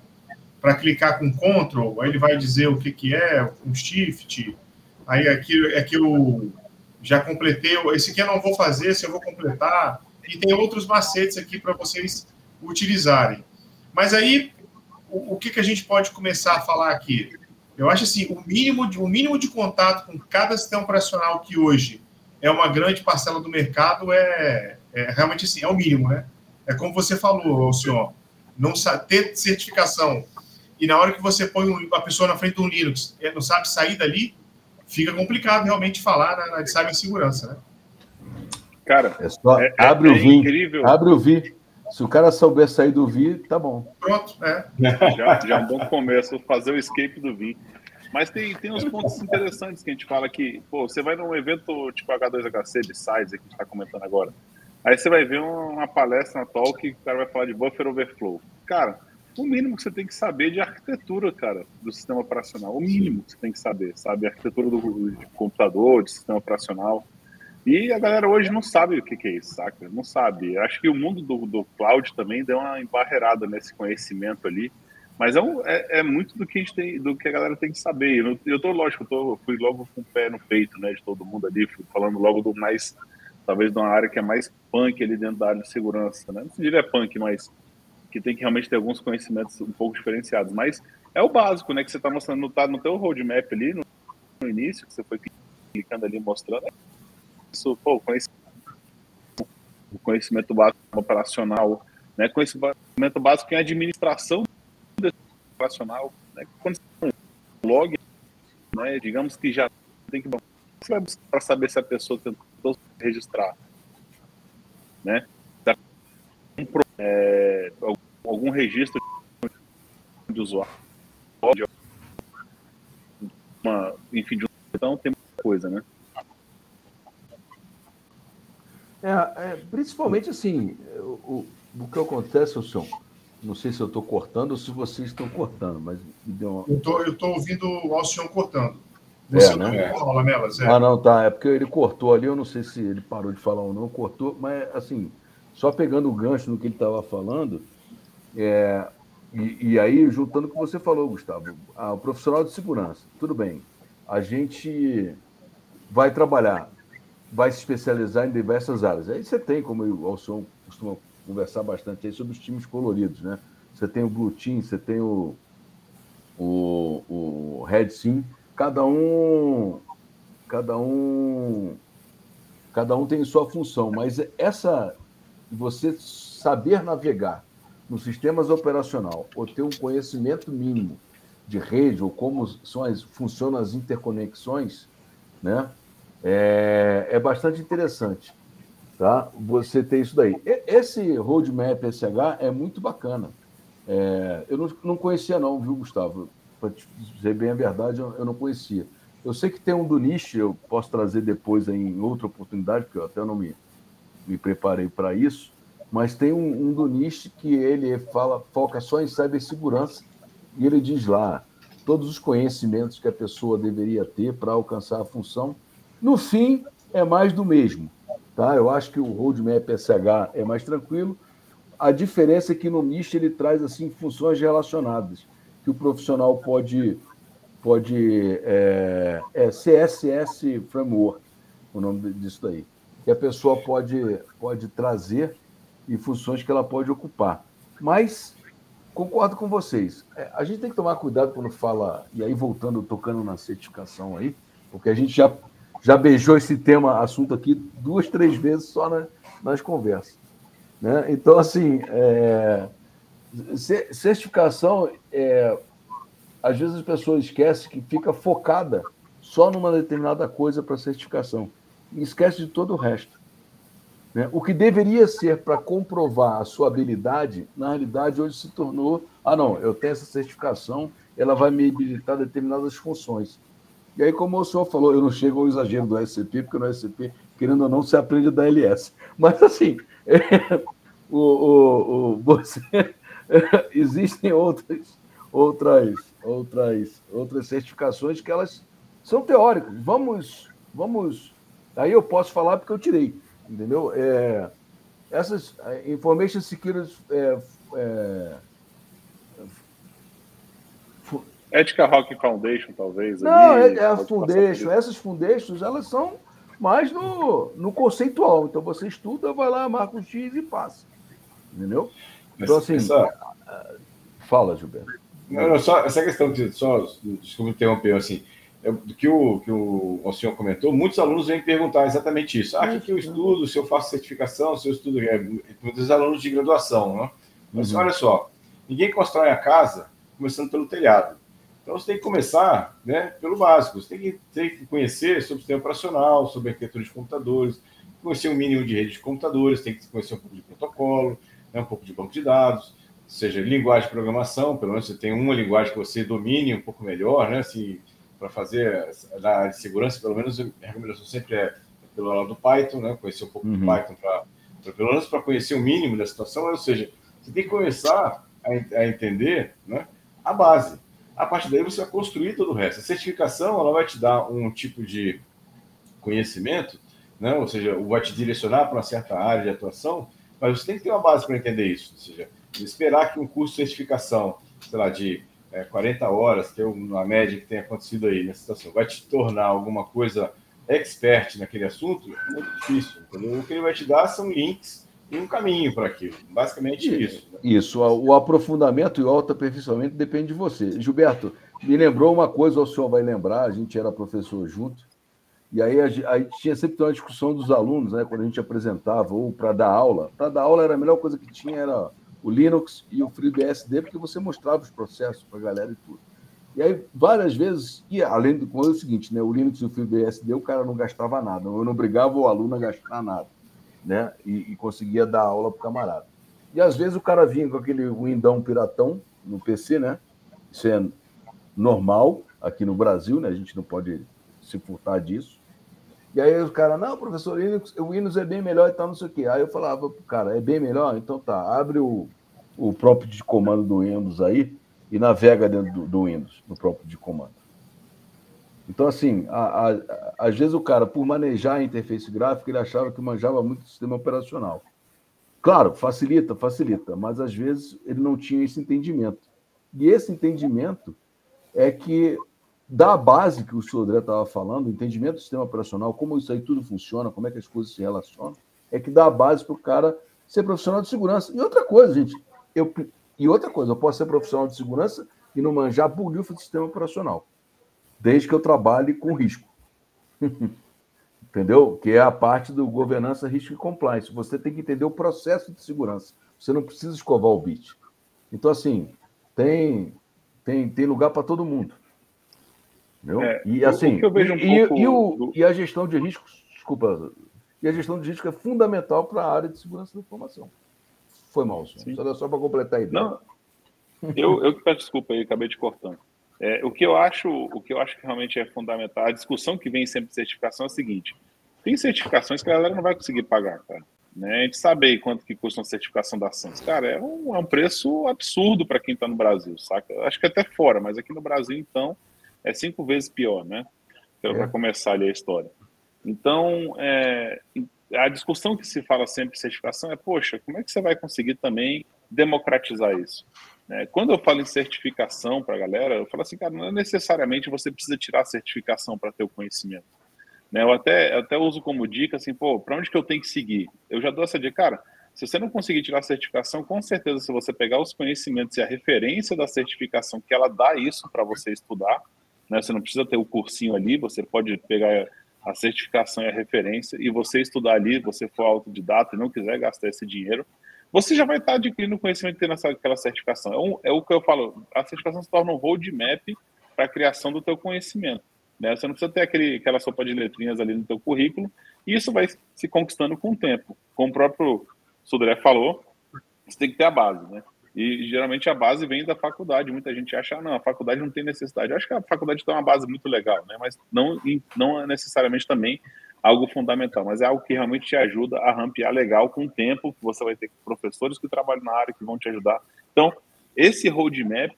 para clicar com Ctrl, aí ele vai dizer o que, que é, um Shift. Aí aqui é que eu já completei. Esse aqui eu não vou fazer, esse eu vou completar. E tem outros macetes aqui para vocês utilizarem. Mas aí, o, o, que, que a gente pode começar a falar aqui? Eu acho assim, o mínimo de, o mínimo de contato com cada sistema operacional que hoje é uma grande parcela do mercado é, é realmente assim, é o mínimo, né? É como você falou, senhor, não ter certificação e na hora que você põe uma pessoa na frente de um Linux e não sabe sair dali, fica complicado realmente falar na, na de cibersegurança, né? Cara, é só é, é abre é, o VI, incrível. abre o VI. Se o cara souber sair do VI, tá bom. Pronto, é. Já, já é um bom começo, fazer o escape do VI. Mas tem, tem uns pontos interessantes que a gente fala que, pô, você vai num evento tipo H2HC de sites que a gente está comentando agora. Aí você vai ver uma palestra na talk que o cara vai falar de buffer overflow. Cara, o mínimo que você tem que saber de arquitetura, cara, do sistema operacional. O mínimo que você tem que saber, sabe? Arquitetura do de computador, de sistema operacional. E a galera hoje não sabe o que, que é isso, saca? Não sabe. Acho que o mundo do, do cloud também deu uma embarreirada nesse conhecimento ali. Mas é, um, é, é, muito do que a gente tem, do que a galera tem que saber. Eu, eu tô, lógico, eu tô, fui logo com o pé no peito, né, de todo mundo ali, fui falando logo do mais, talvez de uma área que é mais punk ali dentro da área de segurança, né? Não se diria punk, mas que tem que realmente ter alguns conhecimentos um pouco diferenciados. Mas é o básico, né, que você tá mostrando, tá no teu roadmap ali, no, no início, que você foi clicando ali, mostrando. Isso, pô, conhecimento, o conhecimento básico operacional, né, conhecimento básico em administração operacional, né? Quando você tem um log, né, digamos que já tem que você vai buscar para saber se a pessoa tentou registrar, né? É, algum registro de usuário, uma, enfim, de um, então tem muita coisa, né? É, é, principalmente assim, o, o que acontece, Wilson, não sei se eu estou cortando ou se vocês estão cortando, mas me deu uma... Eu estou ouvindo o Alcion cortando. Você é, né? não fala, Melas, é. Ah, não, tá. É porque ele cortou ali, eu não sei se ele parou de falar ou não, cortou, mas assim, só pegando o gancho no que ele estava falando, é, e, e, aí, juntando o que você falou, Gustavo, o profissional de segurança, tudo bem, a gente vai trabalhar, vai se especializar em diversas áreas. Aí você tem, como o Alcion costuma conversar bastante aí sobre os times coloridos, né? Você tem o Blue Team, você tem o, o, o Red Team, cada um cada um cada um tem sua função, mas essa você saber navegar nos sistemas operacional ou ter um conhecimento mínimo de rede ou como são as, funcionam as interconexões, né? É, é bastante interessante tá? Você tem isso daí. Esse roadmap SH é muito bacana. É, eu não, não conhecia não, viu, Gustavo? Para dizer bem a verdade, eu, não conhecia. Eu sei que tem um do niche, eu posso trazer depois em outra oportunidade, porque eu até não me, me preparei para isso, mas tem um, um do niche que ele fala, foca só em cibersegurança, e ele diz lá todos os conhecimentos que a pessoa deveria ter para alcançar a função. No fim, é mais do mesmo. Tá? Eu acho que o roadmap SH é mais tranquilo. A diferença é que no nicho ele traz assim funções relacionadas, que o profissional pode pode é, é CSS Framework, o nome disso daí, que a pessoa pode pode trazer e funções que ela pode ocupar. Mas concordo com vocês. É, a gente tem que tomar cuidado quando fala e aí voltando tocando na certificação aí, porque a gente já já beijou esse tema, assunto aqui, duas, três vezes só na, nas conversas. Né? Então, assim, é, certificação, é, às vezes as pessoas esquecem que fica focada só numa determinada coisa para certificação e esquece de todo o resto. Né? O que deveria ser para comprovar a sua habilidade, na realidade, hoje se tornou: ah, não, eu tenho essa certificação, ela vai me habilitar determinadas funções. E aí, como o senhor falou, eu não chego ao exagero do SCP, porque no SCP, querendo ou não, você aprende da LS. Mas, assim, é, o, o, o, você, existem outras, outras, outras, outras certificações que elas são teóricas. Vamos, vamos. Aí eu posso falar porque eu tirei, entendeu? É, essas Information Security é, é, Ética Rock Foundation, talvez. Não, ali, é, é a Foundation. Essas Foundations, elas são mais no, no conceitual. Então você estuda, vai lá, marca um X e passa. Entendeu? Então, assim. Essa... Fala, Gilberto. Não, não, só essa questão de. Só, desculpa interromper, assim. Do que o, que o, o senhor comentou, muitos alunos vêm perguntar exatamente isso. Ah, o que, que eu estudo, se eu faço certificação, se eu estudo. É, muitos alunos de graduação, né? Mas uhum. olha só, ninguém constrói a casa começando pelo telhado. Então você tem que começar né, pelo básico, você tem que, tem que conhecer sobre o sistema operacional, sobre arquitetura de computadores, conhecer o um mínimo de rede de computadores, tem que conhecer um pouco de protocolo, né, um pouco de banco de dados, seja linguagem de programação, pelo menos você tem uma linguagem que você domine um pouco melhor, né? Se, para fazer na área de segurança, pelo menos a recomendação sempre é pelo lado do Python, né? Conhecer um pouco uhum. do Python para pelo menos para conhecer o mínimo da situação, ou seja, você tem que começar a, a, entender né, a base. A partir daí você vai construir todo o resto. A certificação ela vai te dar um tipo de conhecimento, né, ou seja, vai te direcionar para uma certa área de atuação, mas você tem que ter uma base para entender isso. Ou seja, esperar que um curso de certificação, sei lá, de é, 40 horas, que é uma média que tem acontecido aí nessa situação, vai te tornar alguma coisa expert naquele assunto, é muito difícil. Entendeu? O que ele vai te dar são links e um caminho para aquilo. Basicamente isso. Né? Isso. O aprofundamento e o autoaperfeiçoamento depende de você. Gilberto, me lembrou uma coisa, o senhor vai lembrar, a gente era professor junto, e aí a, gente tinha sempre uma discussão dos alunos, né, quando a gente apresentava, ou para dar aula. Para dar aula era a melhor coisa que tinha, era o Linux e o FreeBSD, porque você mostrava os processos para a galera e tudo. E aí, várias vezes, e além do é o seguinte, né? O Linux e o FreeBSD, o cara não gastava nada. Eu não obrigava o aluno a gastar nada, né? E, e conseguia dar aula para o camarada. E às vezes o cara vinha com aquele Windão piratão no PC, né? Isso é normal aqui no Brasil, né? A gente não pode se furtar disso. E aí o cara, não, professor, o Windows é bem melhor e tal, não sei o quê. Aí eu falava cara, é bem melhor? Então tá, abre o, o próprio de comando do Windows aí e navega dentro do, do Windows, no próprio de comando. Então, assim, a, a, às vezes o cara, por manejar a interface gráfica, ele achava que manjava muito o sistema operacional. Claro, facilita, facilita, mas às vezes ele não tinha esse entendimento. E esse entendimento é que da base que o Sodré estava falando, o entendimento do sistema operacional, como isso aí tudo funciona, como é que as coisas se relacionam, é que dá a base para o cara ser profissional de segurança. E outra coisa, gente, eu, e outra coisa, eu posso ser profissional de segurança e não manjar burguilho do sistema operacional, desde que eu trabalhe com risco. Entendeu? Que é a parte do governança, risco e compliance. Você tem que entender o processo de segurança. Você não precisa escovar o bit. Então, assim, tem, tem, tem lugar para todo mundo. É, e assim, um e, e, o, do... e a gestão de riscos, desculpa, e a gestão de risco é fundamental para a área de segurança da informação. Foi mal. Só, só para completar a ideia. Não, eu, eu que peço desculpa aí, acabei te cortando. É, o, que eu acho, o que eu acho que realmente é fundamental, a discussão que vem sempre de certificação é a seguinte: tem certificações que a galera não vai conseguir pagar, cara. Né? A gente sabe quanto que custa uma certificação da SANS. Cara, é um, é um preço absurdo para quem está no Brasil, saca? Acho que até fora, mas aqui no Brasil, então, é cinco vezes pior, né? Para é. começar ali a história. Então, é, a discussão que se fala sempre de certificação é, poxa, como é que você vai conseguir também democratizar isso? É, quando eu falo em certificação para a galera, eu falo assim, cara, não é necessariamente você precisa tirar a certificação para ter o conhecimento. Né? Eu, até, eu até uso como dica, assim, pô, para onde que eu tenho que seguir? Eu já dou essa dica, cara, se você não conseguir tirar a certificação, com certeza, se você pegar os conhecimentos e a referência da certificação que ela dá isso para você estudar, né? Você não precisa ter o cursinho ali, você pode pegar a certificação e a referência e você estudar ali, você for autodidata e não quiser gastar esse dinheiro, você já vai estar adquirindo conhecimento tendo aquela certificação. É, um, é, o que eu falo, a certificação se torna um roadmap para a criação do teu conhecimento. Né? Você não precisa ter aquele, aquela sopa de letrinhas ali no teu currículo, e isso vai se conquistando com o tempo. Como o próprio Sudré falou, você tem que ter a base, né? E geralmente a base vem da faculdade. Muita gente acha, ah, não, a faculdade não tem necessidade. Eu acho que a faculdade tem uma base muito legal, né? Mas não, não é necessariamente também algo fundamental, mas é algo que realmente te ajuda a rampear legal com o tempo, você vai ter professores que trabalham na área que vão te ajudar. Então, esse roadmap,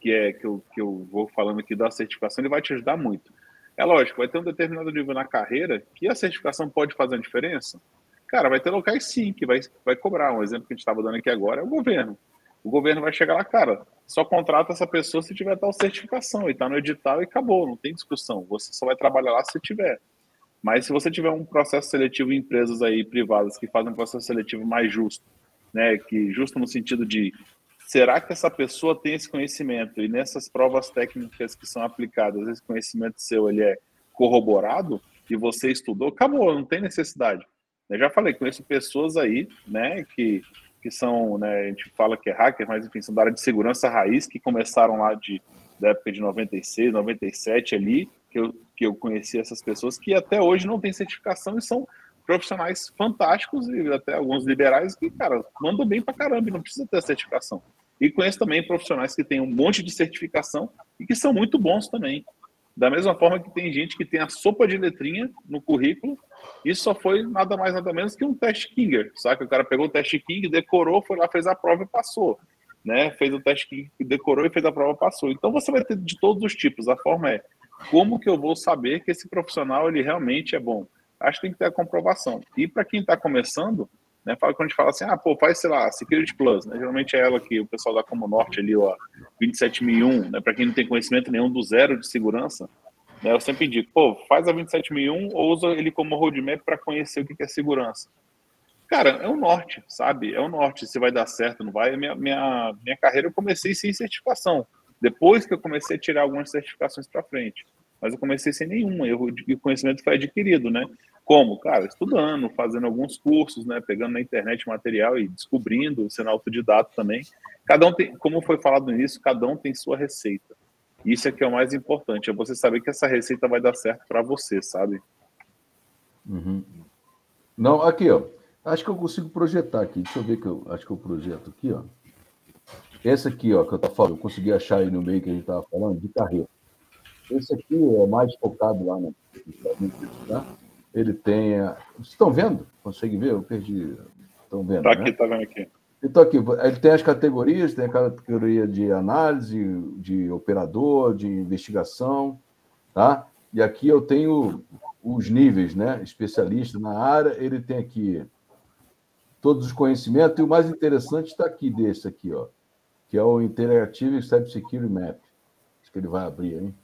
que é que eu, que eu vou falando aqui da certificação, ele vai te ajudar muito. É lógico, vai ter um determinado nível na carreira que a certificação pode fazer a diferença. Cara, vai ter locais sim que vai, vai cobrar. Um exemplo que a gente estava dando aqui agora é o governo o governo vai chegar lá, cara, só contrata essa pessoa se tiver tal certificação e tá no edital e acabou, não tem discussão. Você só vai trabalhar lá se tiver. Mas se você tiver um processo seletivo em empresas aí privadas que fazem um processo seletivo mais justo, né, que justo no sentido de será que essa pessoa tem esse conhecimento e nessas provas técnicas que são aplicadas, esse conhecimento seu ele é corroborado e você estudou, acabou, não tem necessidade. Eu já falei, conheço pessoas aí, né, que que são, né, a gente fala que é hacker, mas enfim, são da área de segurança raiz, que começaram lá de, da época de 96, 97 ali, que eu, que eu conheci essas pessoas que até hoje não têm certificação e são profissionais fantásticos e até alguns liberais que, cara, mandam bem pra caramba e não precisa ter certificação. E conheço também profissionais que têm um monte de certificação e que são muito bons também. Da mesma forma que tem gente que tem a sopa de letrinha no currículo, isso só foi nada mais nada menos que um teste Kinger, sabe? O cara pegou o teste King, decorou, foi lá, fez a prova e passou. Né? Fez o teste King, decorou e fez a prova passou. Então você vai ter de todos os tipos. A forma é como que eu vou saber que esse profissional ele realmente é bom? acho que tem que ter a comprovação. E para quem está começando, né, quando a gente fala assim, ah, pô, faz, sei lá, Security Plus, né, geralmente é ela que o pessoal da Como Norte ali, ó, 27001, né, para quem não tem conhecimento nenhum do zero de segurança, né, eu sempre indico, pô, faz a 27001 ou usa ele como roadmap para conhecer o que é segurança. Cara, é o norte, sabe? É o norte, se vai dar certo, não vai. Minha, minha, minha carreira eu comecei sem certificação. Depois que eu comecei a tirar algumas certificações para frente mas eu comecei sem nenhum erro e o conhecimento foi adquirido, né? Como? Cara, estudando, fazendo alguns cursos, né? Pegando na internet material e descobrindo, sendo autodidata também. Cada um tem, como foi falado nisso, cada um tem sua receita. Isso é que é o mais importante, é você saber que essa receita vai dar certo para você, sabe? Uhum. Não, aqui, ó. Acho que eu consigo projetar aqui. Deixa eu ver que eu acho que eu projeto aqui, ó. Esse aqui, ó, que eu tô falando, eu consegui achar aí no meio que a gente tava falando, de carreira. Esse aqui é mais focado lá no. Tá? Ele tem. Vocês estão vendo? Consegue ver? Eu perdi. Estão vendo? Está aqui, está né? vendo aqui. Então, aqui, ele tem as categorias, tem a categoria de análise, de operador, de investigação, tá? E aqui eu tenho os níveis, né? Especialista na área, ele tem aqui todos os conhecimentos, e o mais interessante está aqui desse aqui, ó, que é o Interactive Cybersecurity Map. Acho que ele vai abrir, hein?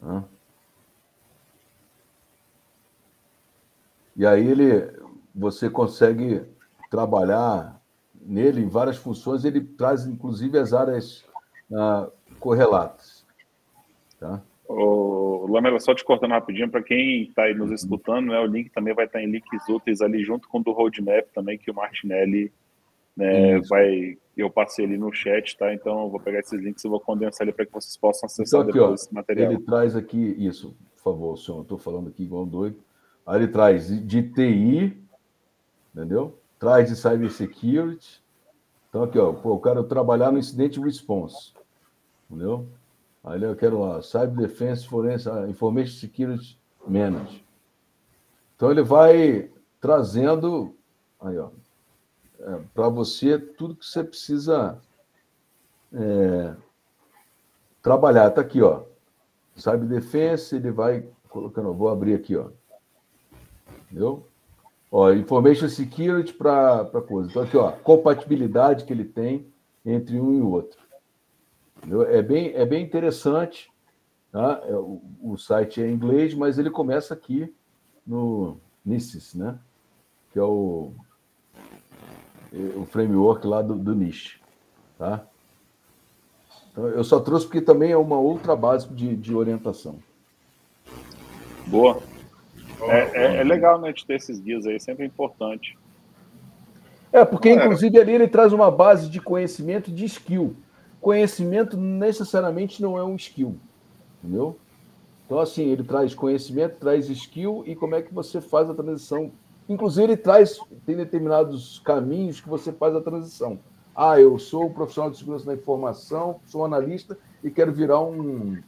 Né? E aí ele, você consegue trabalhar nele em várias funções. Ele traz inclusive as áreas ah, correlatas. Tá? O Lamela, só te cortando rapidinho, para quem está aí nos uhum. escutando, né, o link também vai estar tá em links úteis ali, junto com o do roadmap também, que o Martinelli né, vai eu passei ali no chat, tá? Então eu vou pegar esses links e vou condensar ali para que vocês possam acessar então, aqui, depois ó, esse material. Ele traz aqui isso, por favor, senhor, eu estou falando aqui igual um doido. Aí ele traz de TI, entendeu? Traz de cybersecurity. Então aqui, ó, pô, eu quero trabalhar no incident response, entendeu? Aí eu quero lá, Cyber Defense Forensic Information Security Manager. Então ele vai trazendo, aí ó, é, para você tudo que você precisa é, trabalhar. Está aqui, ó. Cyber Defense, ele vai colocando, vou abrir aqui, ó. Entendeu? Ó, Information Security para coisa. Então, aqui, ó, compatibilidade que ele tem entre um e outro. Entendeu? É bem, é bem interessante. Tá? É, o, o site é em inglês, mas ele começa aqui no NISIS, né? Que é o o framework lá do, do Niche. Tá? Então, eu só trouxe porque também é uma outra base de, de orientação. Boa. É, é, é, legal né, de ter esses guias aí, sempre é importante. É, porque inclusive ali ele traz uma base de conhecimento de skill. Conhecimento necessariamente não é um skill, entendeu? Então, assim, ele traz conhecimento, traz skill e como é que você faz a transição Inclusive, ele traz, tem determinados caminhos que você faz a transição. Ah, eu sou um profissional de segurança da informação, sou analista e quero virar um,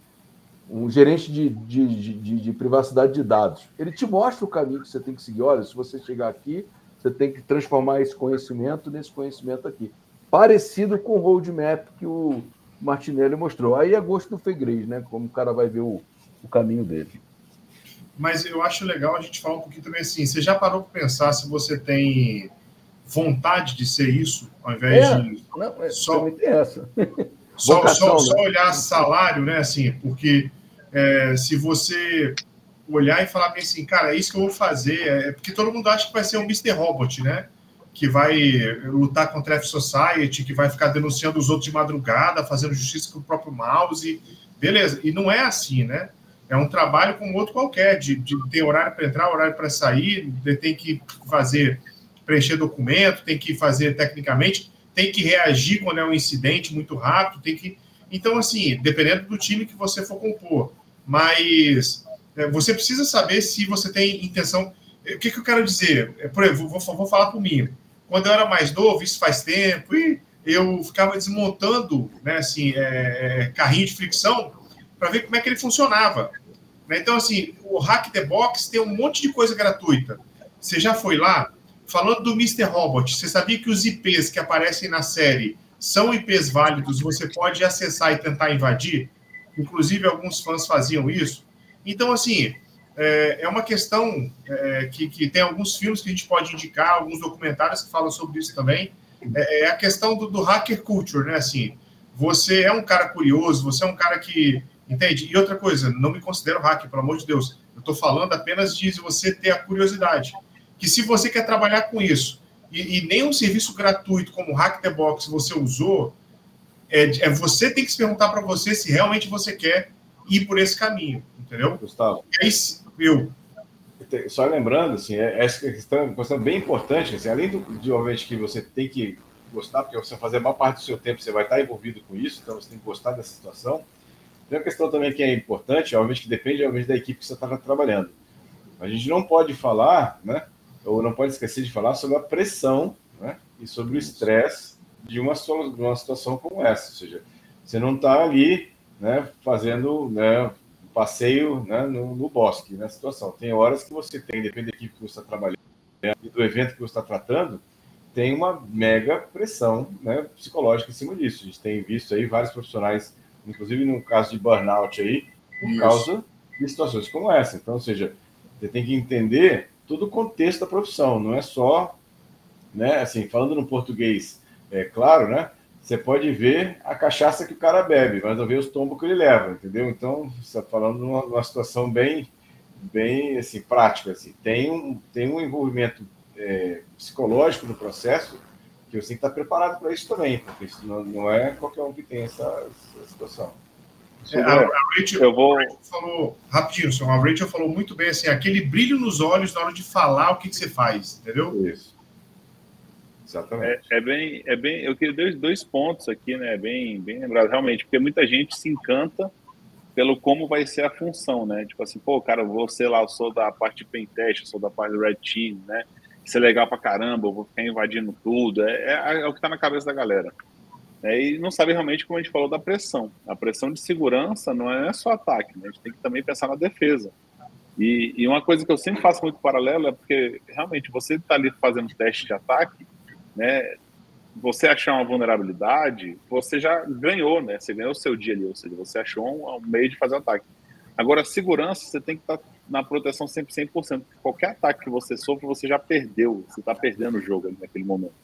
um gerente de, de, de, de, privacidade de dados. Ele te mostra o caminho que você tem que seguir. Olha, se você chegar aqui, você tem que transformar esse conhecimento nesse conhecimento aqui. Parecido com o roadmap que o Martinelli mostrou. Aí é gosto do Fegrês, né? Como o cara vai ver o, o caminho dele mas eu acho legal a gente falar um pouquinho também assim. Você já parou para pensar se você tem vontade de ser isso, ao invés é, de não, é, só, essa. só, Vocação, só, né? só, olhar salário, né? Assim, porque é, se você olhar e falar bem assim, cara, é isso que eu vou fazer, é porque todo mundo acha que vai ser um Mr. Robot, né? Que vai lutar contra a F Society, que vai ficar denunciando os outros de madrugada, fazendo justiça com o próprio mouse. Beleza, e não é assim, né? É um trabalho como outro qualquer, de, de ter horário para entrar, horário para sair, tem que fazer preencher documento, tem que fazer tecnicamente, tem que reagir quando é um incidente muito rápido, tem que. Então, assim, dependendo do time que você for compor. Mas é, você precisa saber se você tem intenção. O que, que eu quero dizer? É, por exemplo, vou, vou falar por mim. Quando eu era mais novo, isso faz tempo, e eu ficava desmontando né, assim, é, é carrinho de fricção para ver como é que ele funcionava. Né? Então, assim, o Hack the Box tem um monte de coisa gratuita. Você já foi lá? Falando do Mr. Robot, você sabia que os IPs que aparecem na série são IPs válidos, você pode acessar e tentar invadir? Inclusive, alguns fãs faziam isso. Então, assim, é, é uma questão é, que, que tem alguns filmes que a gente pode indicar, alguns documentários que falam sobre isso também. É, é a questão do, do hacker culture, né? Assim, você é um cara curioso, você é um cara que Entende? E outra coisa, não me considero hacker, pelo amor de Deus. Eu estou falando apenas de você ter a curiosidade. Que se você quer trabalhar com isso e, e nenhum serviço gratuito como o Hack the Box você usou, é, é você tem que se perguntar para você se realmente você quer ir por esse caminho, entendeu? Gustavo. E aí, eu. Só lembrando, assim, é, essa questão, é uma questão bem importante, assim, além do, de, obviamente, que você tem que gostar, porque você fazer a maior parte do seu tempo, você vai estar envolvido com isso, então você tem que gostar dessa situação tem uma questão também que é importante, obviamente que depende obviamente, da equipe que você está trabalhando. A gente não pode falar, né, ou não pode esquecer de falar sobre a pressão né, e sobre o estresse de uma, uma situação como essa. Ou seja, você não está ali né, fazendo né, passeio né, no, no, bosque, na situação. Tem horas que você tem, depende da equipe que você está trabalhando e do evento que você está tratando, tem uma mega pressão né, psicológica em cima disso. A gente tem visto aí vários profissionais inclusive no caso de burnout aí, por Isso. causa de situações como essa. Então, ou seja, você tem que entender todo o contexto da profissão, não é só, né, assim, falando no português, é claro, né, você pode ver a cachaça que o cara bebe, mas não vê os tombos que ele leva, entendeu? Então, você está falando numa, situação bem, bem, assim, prática, assim. Tem um, tem um envolvimento é, psicológico no processo que você tem que estar preparado para isso também, porque isso não, não é qualquer um que tem essa, essa situação. É, a, a, Rachel, eu vou... Rachel falou, rapidinho, a Rachel falou muito bem assim, aquele brilho nos olhos na hora de falar o que, que você faz, entendeu? Isso. Exatamente. É, é, bem, é bem, eu queria dois, dois pontos aqui, né? Bem, bem lembrado, realmente, porque muita gente se encanta pelo como vai ser a função, né? Tipo assim, pô, cara, você lá, eu sou da parte de pentest, eu sou da parte do red team, né? Isso é legal pra caramba, eu vou ficar invadindo tudo. É, é, é o que tá na cabeça da galera. É, e não sabe realmente, como a gente falou, da pressão. A pressão de segurança não é só ataque, né? a gente tem que também pensar na defesa. E, e, uma coisa que eu sempre faço muito paralelo é porque, realmente, você está ali fazendo teste de ataque, né? Você achar uma vulnerabilidade, você já ganhou, né? Você ganhou o seu dia ali, ou seja, você achou um, um meio de fazer ataque. Agora, segurança, você tem que estar tá na proteção sempre 100%. Qualquer ataque que você sofre, você já perdeu. Você está perdendo o jogo ali naquele momento.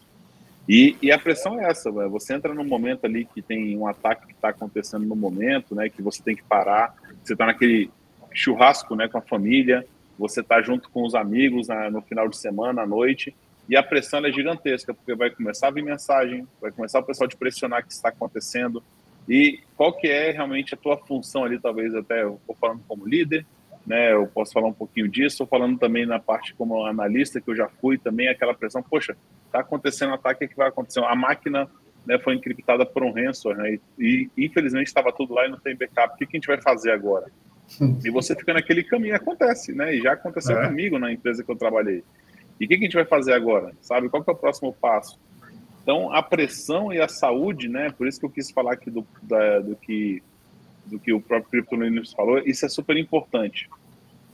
E, e a pressão é essa, véio. você entra num momento ali que tem um ataque que está acontecendo no momento, né, que você tem que parar, você está naquele churrasco, né, com a família, você está junto com os amigos na, no final de semana, à noite, e a pressão é gigantesca, porque vai começar a vir mensagem, vai começar o pessoal te pressionar que está acontecendo, e qual que é realmente a tua função ali, talvez até eu falando como líder, né, eu posso falar um pouquinho disso, falando também na parte como analista, que eu já fui também, aquela pressão, poxa, está acontecendo um ataque, o que vai acontecer? A máquina né, foi encriptada por um ransomware, né, e, e infelizmente estava tudo lá e não tem backup, o que, que a gente vai fazer agora? E você fica naquele caminho, acontece, né, e já aconteceu é. comigo na empresa que eu trabalhei. E o que, que a gente vai fazer agora? Sabe, qual que é o próximo passo? Então, a pressão e a saúde, né, por isso que eu quis falar aqui do, da, do que do que o próprio Crypto falou, isso é super importante.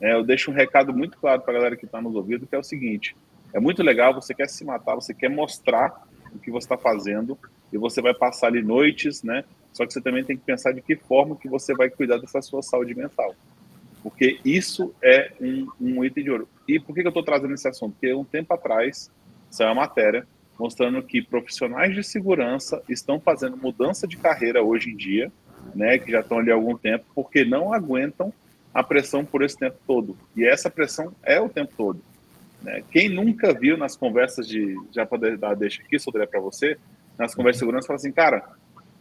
É, eu deixo um recado muito claro para a galera que está nos ouvindo, que é o seguinte: é muito legal, você quer se matar, você quer mostrar o que você está fazendo, e você vai passar ali noites, né? Só que você também tem que pensar de que forma que você vai cuidar dessa sua saúde mental. Porque isso é um, um item de ouro. E por que, que eu estou trazendo esse assunto? Porque um tempo atrás saiu uma matéria mostrando que profissionais de segurança estão fazendo mudança de carreira hoje em dia, né, que já estão ali há algum tempo, porque não aguentam a pressão por esse tempo todo. E essa pressão é o tempo todo. Né? Quem nunca viu nas conversas de. Já poder dar deixa aqui, eu para você, nas conversas de segurança, fala assim, cara,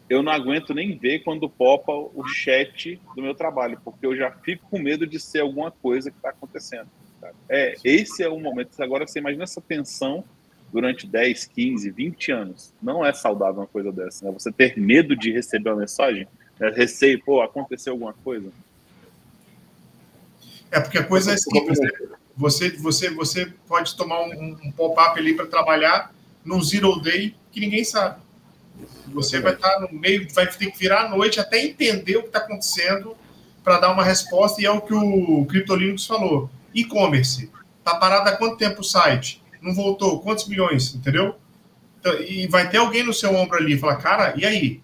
eu não aguento nem ver quando popa o chat do meu trabalho, porque eu já fico com medo de ser alguma coisa que está acontecendo. É, esse é o momento. Agora você imagina essa tensão durante 10, 15, 20 anos. Não é saudável uma coisa dessa, né? Você ter medo de receber uma mensagem, né? receio, pô, aconteceu alguma coisa. É porque a coisa é simples, né? Você, você, você pode tomar um, um pop-up ali para trabalhar num zero day que ninguém sabe. Você vai estar no meio, vai ter que virar a noite até entender o que está acontecendo para dar uma resposta, e é o que o CryptoLinux falou. E-commerce. Está parado há quanto tempo o site? Não voltou? Quantos milhões? Entendeu? Então, e vai ter alguém no seu ombro ali e falar, cara, e aí?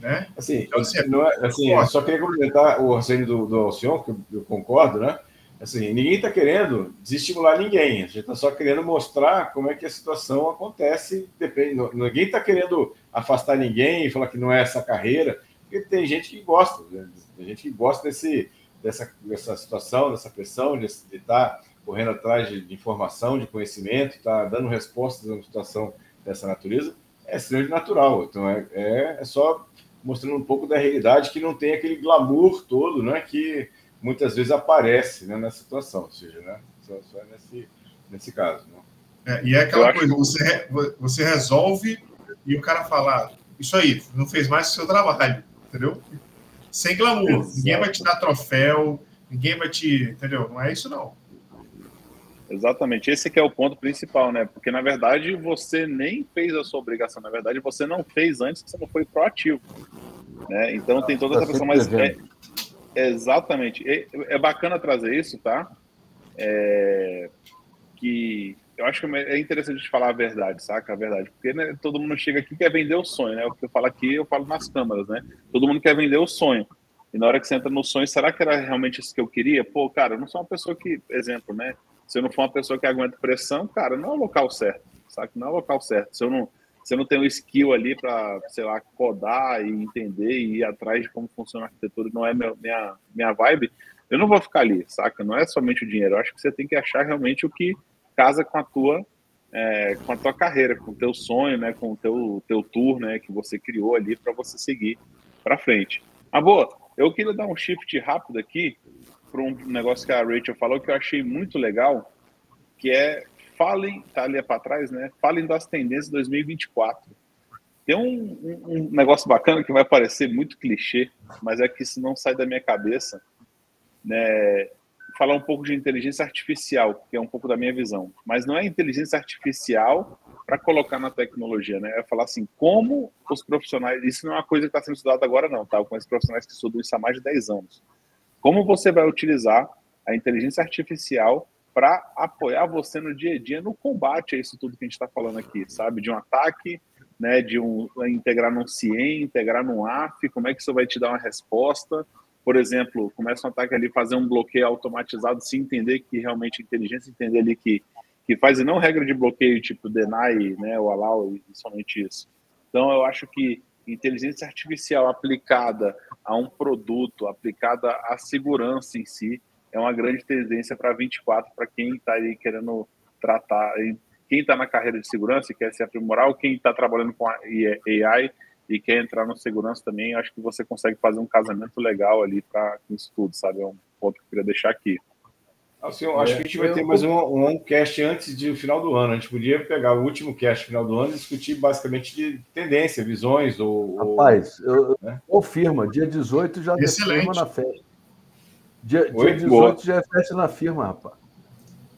Né? Assim, então, assim, não é, assim eu só queria complementar o raciocínio do, do Alcion, que eu, eu concordo, né? Assim, ninguém está querendo desestimular ninguém, a gente está só querendo mostrar como é que a situação acontece. Depende, ninguém está querendo afastar ninguém e falar que não é essa carreira, porque tem gente que gosta, né? tem gente que gosta desse, dessa, dessa situação, dessa pressão, de estar tá correndo atrás de, de, informação, de conhecimento, estar tá dando respostas a uma situação dessa natureza, é extremamente natural. Então é, é, é só mostrando um pouco da realidade que não tem aquele glamour todo, né? Que muitas vezes aparece né, nessa situação, ou seja, né, só, só nesse, nesse caso. Né? É, e é aquela coisa, que... você, você resolve e o cara fala, isso aí, não fez mais o seu trabalho, entendeu? Sem glamour, Exato. ninguém vai te dar troféu, ninguém vai te, entendeu? Não é isso não. Exatamente, esse que é o ponto principal, né? Porque na verdade você nem fez a sua obrigação, na verdade você não fez antes você não foi proativo, né? Então tem toda essa tá questão, mas é, Exatamente. É, é bacana trazer isso, tá? É, que eu acho que é interessante a gente falar a verdade, saca? A verdade. Porque né, todo mundo chega aqui e quer vender o sonho, né? O que eu falo aqui, eu falo nas câmaras, né? Todo mundo quer vender o sonho. E na hora que você entra no sonho, será que era realmente isso que eu queria? Pô, cara, eu não sou uma pessoa que, exemplo, né? Se eu não for uma pessoa que aguenta pressão, cara, não é o local certo, saca? Não é o local certo. Se eu não, você não tem o skill ali para, sei lá, codar e entender e ir atrás de como funciona a arquitetura, não é minha, minha, minha vibe, eu não vou ficar ali, saca? Não é somente o dinheiro. Eu acho que você tem que achar realmente o que casa com a tua é, com a tua carreira, com o teu sonho, né, com o teu, teu tour, né, que você criou ali para você seguir para frente. Ah, boa, eu queria dar um shift rápido aqui para um negócio que a Rachel falou que eu achei muito legal, que é falem, tá ali para trás, né? Falem das tendências 2024. Tem um, um, um, negócio bacana que vai parecer muito clichê, mas é que isso não sai da minha cabeça, né? Falar um pouco de inteligência artificial, que é um pouco da minha visão, mas não é inteligência artificial para colocar na tecnologia, né? É falar assim, como os profissionais, isso não é uma coisa que está sendo estudada agora não, tá? Eu conheço profissionais que estudam isso há mais de 10 anos. Como você vai utilizar a inteligência artificial para apoiar você no dia a dia no combate a isso tudo que a gente está falando aqui, sabe? De um ataque, né? De um integrar num CIEM, integrar num AF, como é que isso vai te dar uma resposta? Por exemplo, começa um ataque ali, fazer um bloqueio automatizado, se entender que realmente inteligência entender ali que, que faz, e não regra de bloqueio tipo deny, né? O allow e somente isso. Então, eu acho que inteligência artificial aplicada a um produto, aplicada à segurança em si, é uma grande tendência para 24 para quem está aí querendo tratar, quem está na carreira de segurança e quer se aprimorar, ou quem está trabalhando com AI e quer entrar no segurança também, acho que você consegue fazer um casamento legal ali para isso tudo, sabe? É um ponto que eu queria deixar aqui. Assim, eu acho que a gente vai ter mais um, um cast antes do final do ano. A gente podia pegar o último cast final do ano e discutir basicamente de tendência, visões ou. Rapaz, eu, né? confirma, dia 18 já Excelente. na festa. Dia, dia 18 boa. já é festa na firma, rapaz.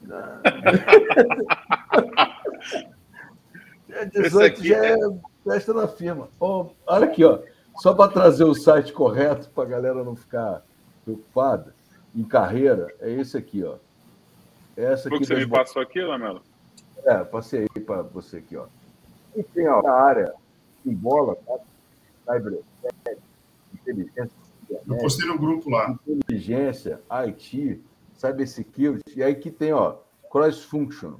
dia 18 já é festa na firma. Oh, olha aqui, ó. Só para trazer o site correto, para a galera não ficar preocupada, em carreira, é esse aqui, ó. Essa aqui você me passou aqui, Lamelo? É, passei aí para você aqui, ó. E tem ó, a área em bola, tá? Cyber, inteligência eu postei no grupo lá. Inteligência, IT, cybersecurity, e aí que tem, ó, cross-function.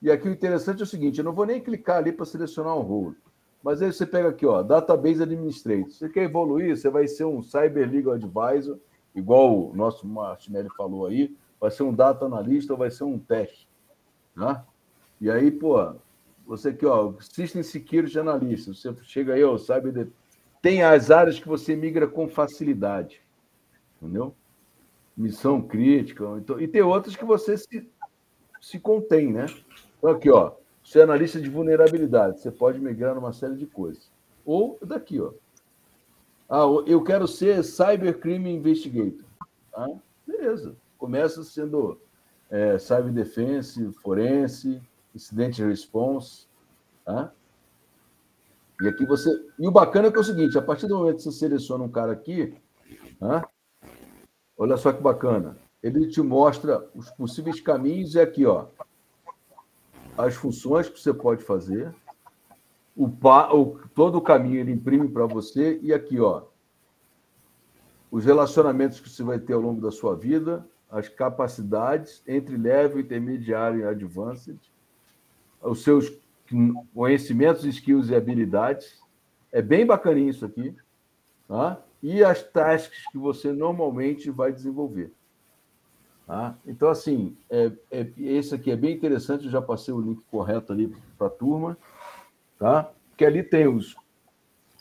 E aqui o interessante é o seguinte, eu não vou nem clicar ali para selecionar um role, mas aí você pega aqui, ó, Database Administrator. Você quer evoluir, você vai ser um Cyber Legal Advisor, igual o nosso Martinelli falou aí, vai ser um Data Analyst ou vai ser um teste, né? E aí, pô, você aqui, ó, System Security Analyst, você chega aí, ó, Cyber tem as áreas que você migra com facilidade, entendeu? Missão crítica, então, e tem outras que você se, se contém, né? Então, aqui, ó, Você é analista de vulnerabilidade, você pode migrar numa série de coisas. Ou daqui, ó. Ah, eu quero ser Cybercrime Investigator. Ah, beleza. Começa sendo é, Cyber Defense, Forense, Incident Response. Tá? E aqui você. E o bacana é que é o seguinte: a partir do momento que você seleciona um cara aqui, tá? olha só que bacana. Ele te mostra os possíveis caminhos e aqui, ó, as funções que você pode fazer, o, o todo o caminho ele imprime para você e aqui, ó, os relacionamentos que você vai ter ao longo da sua vida, as capacidades entre level, intermediário e advanced, os seus conhecimentos, skills e habilidades. É bem bacaninho isso aqui. Tá? E as tasks que você normalmente vai desenvolver. Tá? Então, assim, é, é, esse aqui é bem interessante, eu já passei o link correto ali para a turma, tá? que ali tem os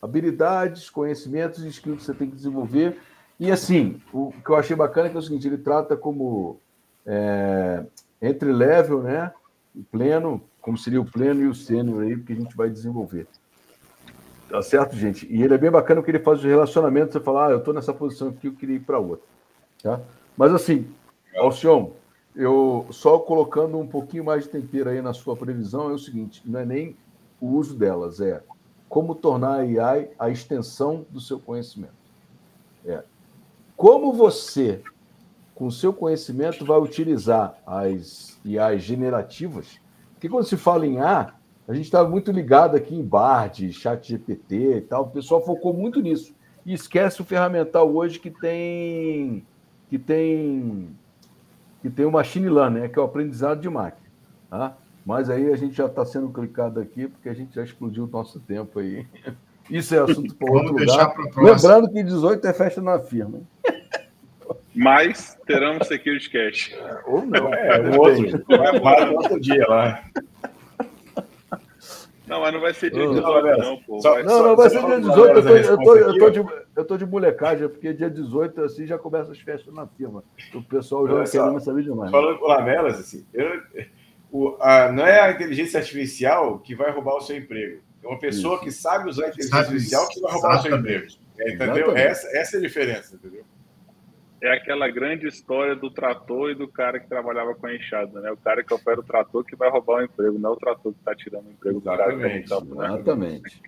habilidades, conhecimentos e skills que você tem que desenvolver. E, assim, o que eu achei bacana é, que é o seguinte, ele trata como é, entre level, né? O pleno, como seria o pleno e o sênior aí, que a gente vai desenvolver. Tá certo, gente? E ele é bem bacana porque ele faz os relacionamentos, você fala, ah, eu estou nessa posição aqui, eu queria ir para outra. Tá? Mas, assim, Alcion, eu só colocando um pouquinho mais de tempero aí na sua previsão é o seguinte: não é nem o uso delas, é como tornar a AI a extensão do seu conhecimento. É. Como você, com seu conhecimento, vai utilizar as AI generativas? Porque quando se fala em A, a gente está muito ligado aqui em Bard, Chat GPT e tal. O pessoal focou muito nisso. E esquece o ferramental hoje que tem que tem que tem o machine learning, né, que é o aprendizado de máquina. Tá? Mas aí a gente já está sendo clicado aqui, porque a gente já explodiu o nosso tempo aí. Isso é assunto para outro lugar. Lembrando que 18 é festa na firma. Mas teremos Security Cash. Ou não. É, um outro, vai outro dia lá. Não, mas não vai ser dia 18, não, não pô. Só, não, não, vai ser dia 18. Eu tô, eu, tô, eu, tô de, eu tô de molecagem, porque dia 18 assim já começa as festas na firma. O pessoal já não quer saber demais. Falando com Lamelas, assim, eu, o, a, não é a inteligência artificial que vai roubar o seu emprego. É uma pessoa Isso. que sabe usar a inteligência artificial que vai roubar Exatamente. o seu emprego. É, entendeu? Essa, essa é a diferença, entendeu? é aquela grande história do trator e do cara que trabalhava com a enxada, né? O cara que opera o trator que vai roubar o emprego, não é o trator que está tirando o emprego Exatamente. do cara. Que tá Exatamente.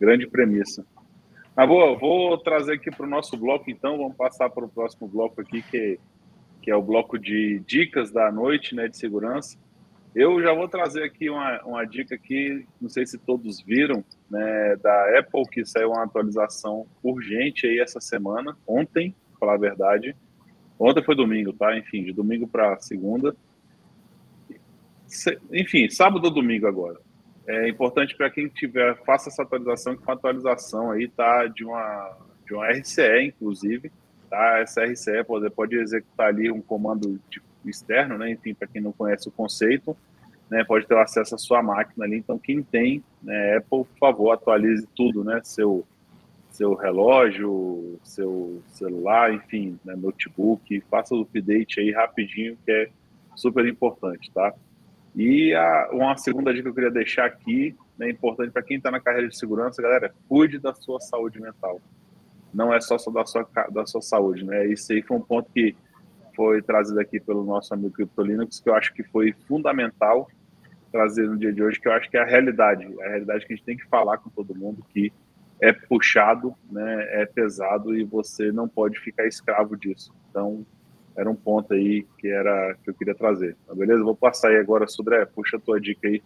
Grande premissa. Ah, vou, vou trazer aqui para o nosso bloco, então, vamos passar para o próximo bloco aqui, que, que é o bloco de dicas da noite, né, de segurança. Eu já vou trazer aqui uma, uma dica que não sei se todos viram, né, da Apple, que saiu uma atualização urgente aí essa semana, ontem, falar a verdade. Ontem foi domingo, tá? Enfim, de domingo para segunda. Enfim, sábado ou domingo agora. É importante para quem tiver, faça essa atualização, que uma atualização aí tá de uma, de uma RCE, inclusive. Tá? Essa RCE pode, pode executar ali um comando de, externo, né? Enfim, para quem não conhece o conceito, né? Pode ter acesso à sua máquina ali. Então, quem tem, né, Apple, por favor, atualize tudo, né? Seu seu relógio, seu celular, enfim, né, notebook, faça o update aí rapidinho, que é super importante, tá? E a, uma segunda dica que eu queria deixar aqui, né, importante para quem está na carreira de segurança, galera, cuide da sua saúde mental. Não é só, só da, sua, da sua saúde, né? Isso aí foi um ponto que foi trazido aqui pelo nosso amigo CryptoLinux, que eu acho que foi fundamental trazer no dia de hoje, que eu acho que é a realidade, a realidade que a gente tem que falar com todo mundo, que é puxado, né, é pesado e você não pode ficar escravo disso. Então, era um ponto aí que era que eu queria trazer. Tá beleza? Vou passar aí agora sobre, é, puxa a tua dica aí.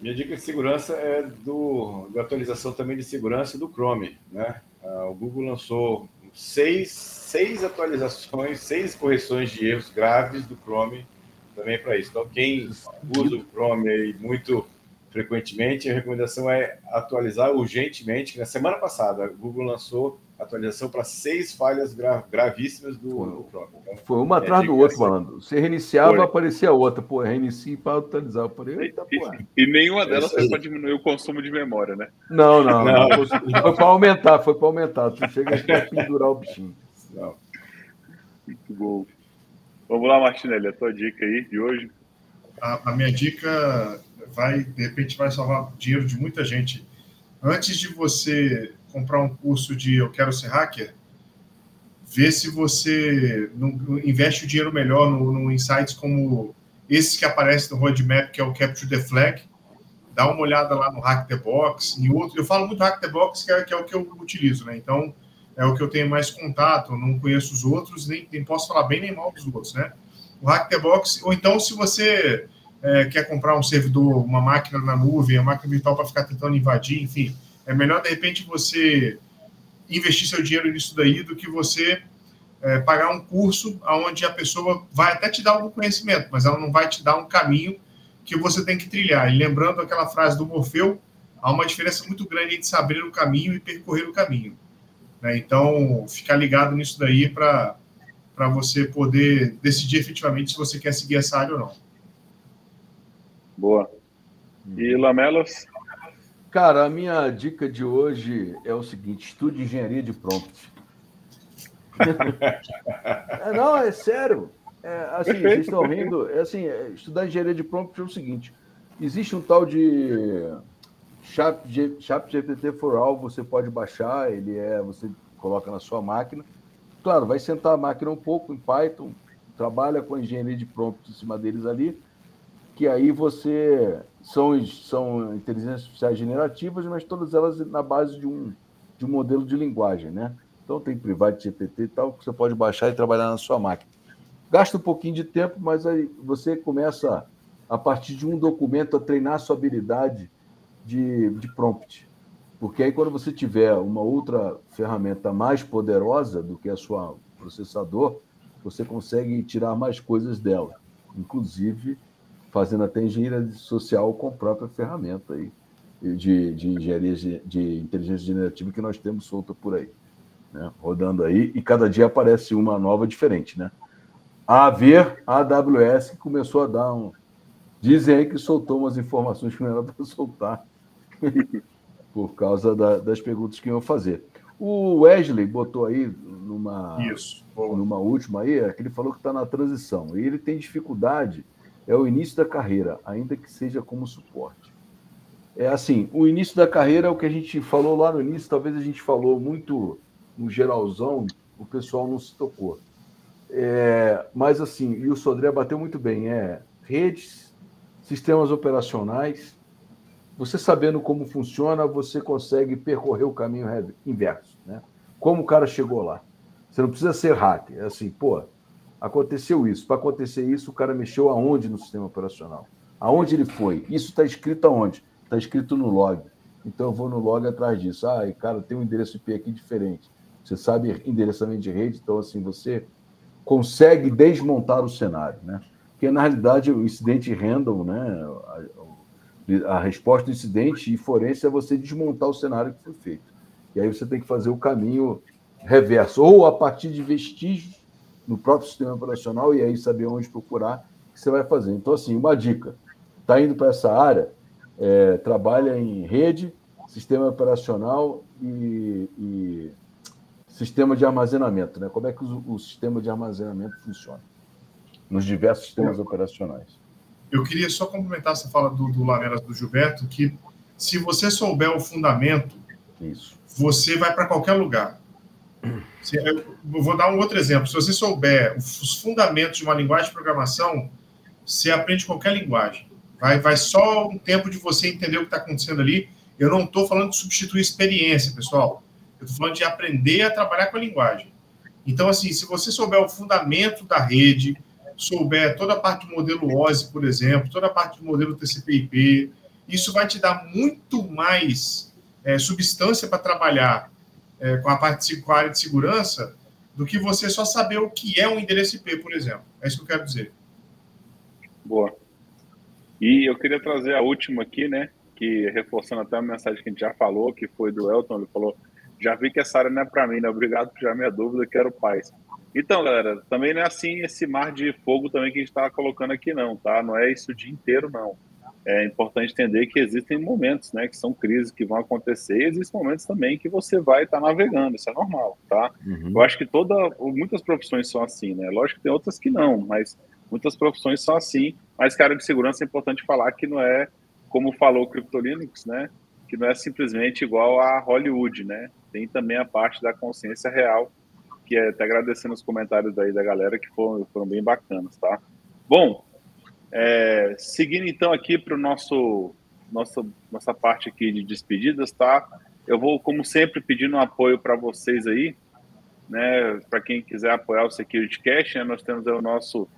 Minha dica de segurança é do, da atualização também de segurança do Chrome, né? Ah, o Google lançou seis, seis atualizações, seis correções de erros graves do Chrome também para isso. Então, quem usa o Chrome aí muito frequentemente, a recomendação é atualizar urgentemente. Na semana passada, a Google lançou atualização para seis falhas gra gravíssimas do, do Chrome. Então, foi uma é, atrás do outro, assim. falando. Você reiniciava, foi. aparecia outra. Pô, reinicie para atualizar. Eu falei, Eita, e, e, nenhuma delas foi para diminuir o consumo de memória, né? Não, não. não. não. Foi para aumentar, foi para aumentar. Tu chega aqui a pendurar o bichinho. Muito bom. Vamos lá, Martinelli, a tua dica aí de hoje. A, a minha dica vai, de repente, vai salvar dinheiro de muita gente. Antes de você comprar um curso de eu quero ser hacker, vê se você não, investe o dinheiro melhor no, no insights como esses que aparecem no roadmap, que é o Capture the Flag, dá uma olhada lá no Hack the Box e outro. Eu falo muito Hack the Box, que é, que é, o que eu utilizo, né? Então, é o que eu tenho mais contato, não conheço os outros, nem, nem posso falar bem nem mal dos outros, né? O Hack the Box, ou então, se você é, quer comprar um servidor, uma máquina na nuvem, uma máquina virtual para ficar tentando invadir, enfim, é melhor, de repente, você investir seu dinheiro nisso daí do que você é, pagar um curso onde a pessoa vai até te dar algum conhecimento, mas ela não vai te dar um caminho que você tem que trilhar. E lembrando aquela frase do Morfeu, há uma diferença muito grande entre saber o caminho e percorrer o caminho. Né? Então, ficar ligado nisso daí para você poder decidir efetivamente se você quer seguir essa área ou não. Boa. E Lamelas? Cara, a minha dica de hoje é o seguinte: estude engenharia de prompt. é, não, é sério. É, assim, Perfeito. vocês estão rindo. É assim, é, estudar engenharia de prompt é o seguinte: existe um tal de Chat, Chat GPT for All, você pode baixar, ele é, você coloca na sua máquina. Claro, vai sentar a máquina um pouco em Python, trabalha com a engenharia de prompt em cima deles ali, que aí você são, são inteligências artificiais generativas, mas todas elas na base de um, de um modelo de linguagem, né? Então tem Private GPT e tal, que você pode baixar e trabalhar na sua máquina. Gasta um pouquinho de tempo, mas aí você começa, a partir de um documento, a treinar a sua habilidade de, de prompt. Porque aí, quando você tiver uma outra ferramenta mais poderosa do que a sua processador, você consegue tirar mais coisas dela, inclusive fazendo até engenharia social com a própria ferramenta aí de, de engenharia de, inteligência generativa que nós temos solta por aí, né? rodando aí, e cada dia aparece uma nova diferente, né? A ver a AWS começou a dar um. Dizem aí que soltou umas informações que não era para soltar, por causa da, das perguntas que iam fazer. O Wesley botou aí numa, Isso, numa última aí, é que ele falou que está na transição. E ele tem dificuldade, é o início da carreira, ainda que seja como suporte. É assim, o início da carreira é o que a gente falou lá no início, talvez a gente falou muito no geralzão, o pessoal não se tocou. É, mas assim, e o Sodré bateu muito bem, é redes, sistemas operacionais. Você sabendo como funciona, você consegue percorrer o caminho inverso, né? Como o cara chegou lá. Você não precisa ser hacker, é assim, pô, aconteceu isso. Para acontecer isso, o cara mexeu aonde no sistema operacional? Aonde ele foi? Isso está escrito aonde? Está escrito no log. Então eu vou no log atrás disso. Ah, cara, tem um endereço IP aqui diferente. Você sabe endereçamento de rede, então assim, você consegue desmontar o cenário, né? Porque na realidade o incidente random, né? A, resposta do incidente e forense é você desmontar o cenário que foi feito. E aí você tem que fazer o caminho reverso, ou a partir de vestígios no próprio sistema operacional e aí saber onde procurar que você vai fazer. Então, assim, uma dica: está indo para essa área, é, trabalha em rede, sistema operacional e, e sistema de armazenamento, né? Como é que o, o sistema de armazenamento funciona nos diversos sistemas operacionais. Eu queria só complementar essa fala do, do Lamelas do Gilberto, que se você souber o fundamento, Isso. você vai para qualquer lugar. Eu vou dar um outro exemplo. Se você souber os fundamentos de uma linguagem de programação, você aprende qualquer linguagem. Vai, vai só um tempo de você entender o que está acontecendo ali. Eu não estou falando de substituir experiência, pessoal. Eu estou falando de aprender a trabalhar com a linguagem. Então, assim, se você souber o fundamento da rede, souber toda a parte do modelo OSI, por exemplo, toda a parte do modelo TCP/IP, isso vai te dar muito mais é, substância para trabalhar é, com a parte com a área de segurança do que você só saber o que é um endereço IP, por exemplo. É isso que eu quero dizer. Boa. E eu queria trazer a última aqui, né? Que reforçando até a mensagem que a gente já falou, que foi do Elton, ele falou já vi que essa área não é para mim, né? Obrigado por já minha dúvida, quero paz. Então, galera, também não é assim esse mar de fogo também que a gente está colocando aqui, não, tá? Não é isso o dia inteiro, não. É importante entender que existem momentos, né, que são crises que vão acontecer, e existem momentos também que você vai estar tá navegando, isso é normal, tá? Uhum. Eu acho que toda, muitas profissões são assim, né? Lógico que tem outras que não, mas muitas profissões são assim. Mas, cara, de segurança é importante falar que não é como falou o CryptoLinux, né, que não é simplesmente igual a Hollywood, né? Tem também a parte da consciência real, que é até agradecendo os comentários aí da galera que foram, foram bem bacanas, tá? Bom, é, seguindo então aqui para o nosso nossa, nossa parte aqui de despedidas, tá? Eu vou, como sempre, pedindo um apoio para vocês aí, né? Para quem quiser apoiar o Security Cash, né? Nós temos o nosso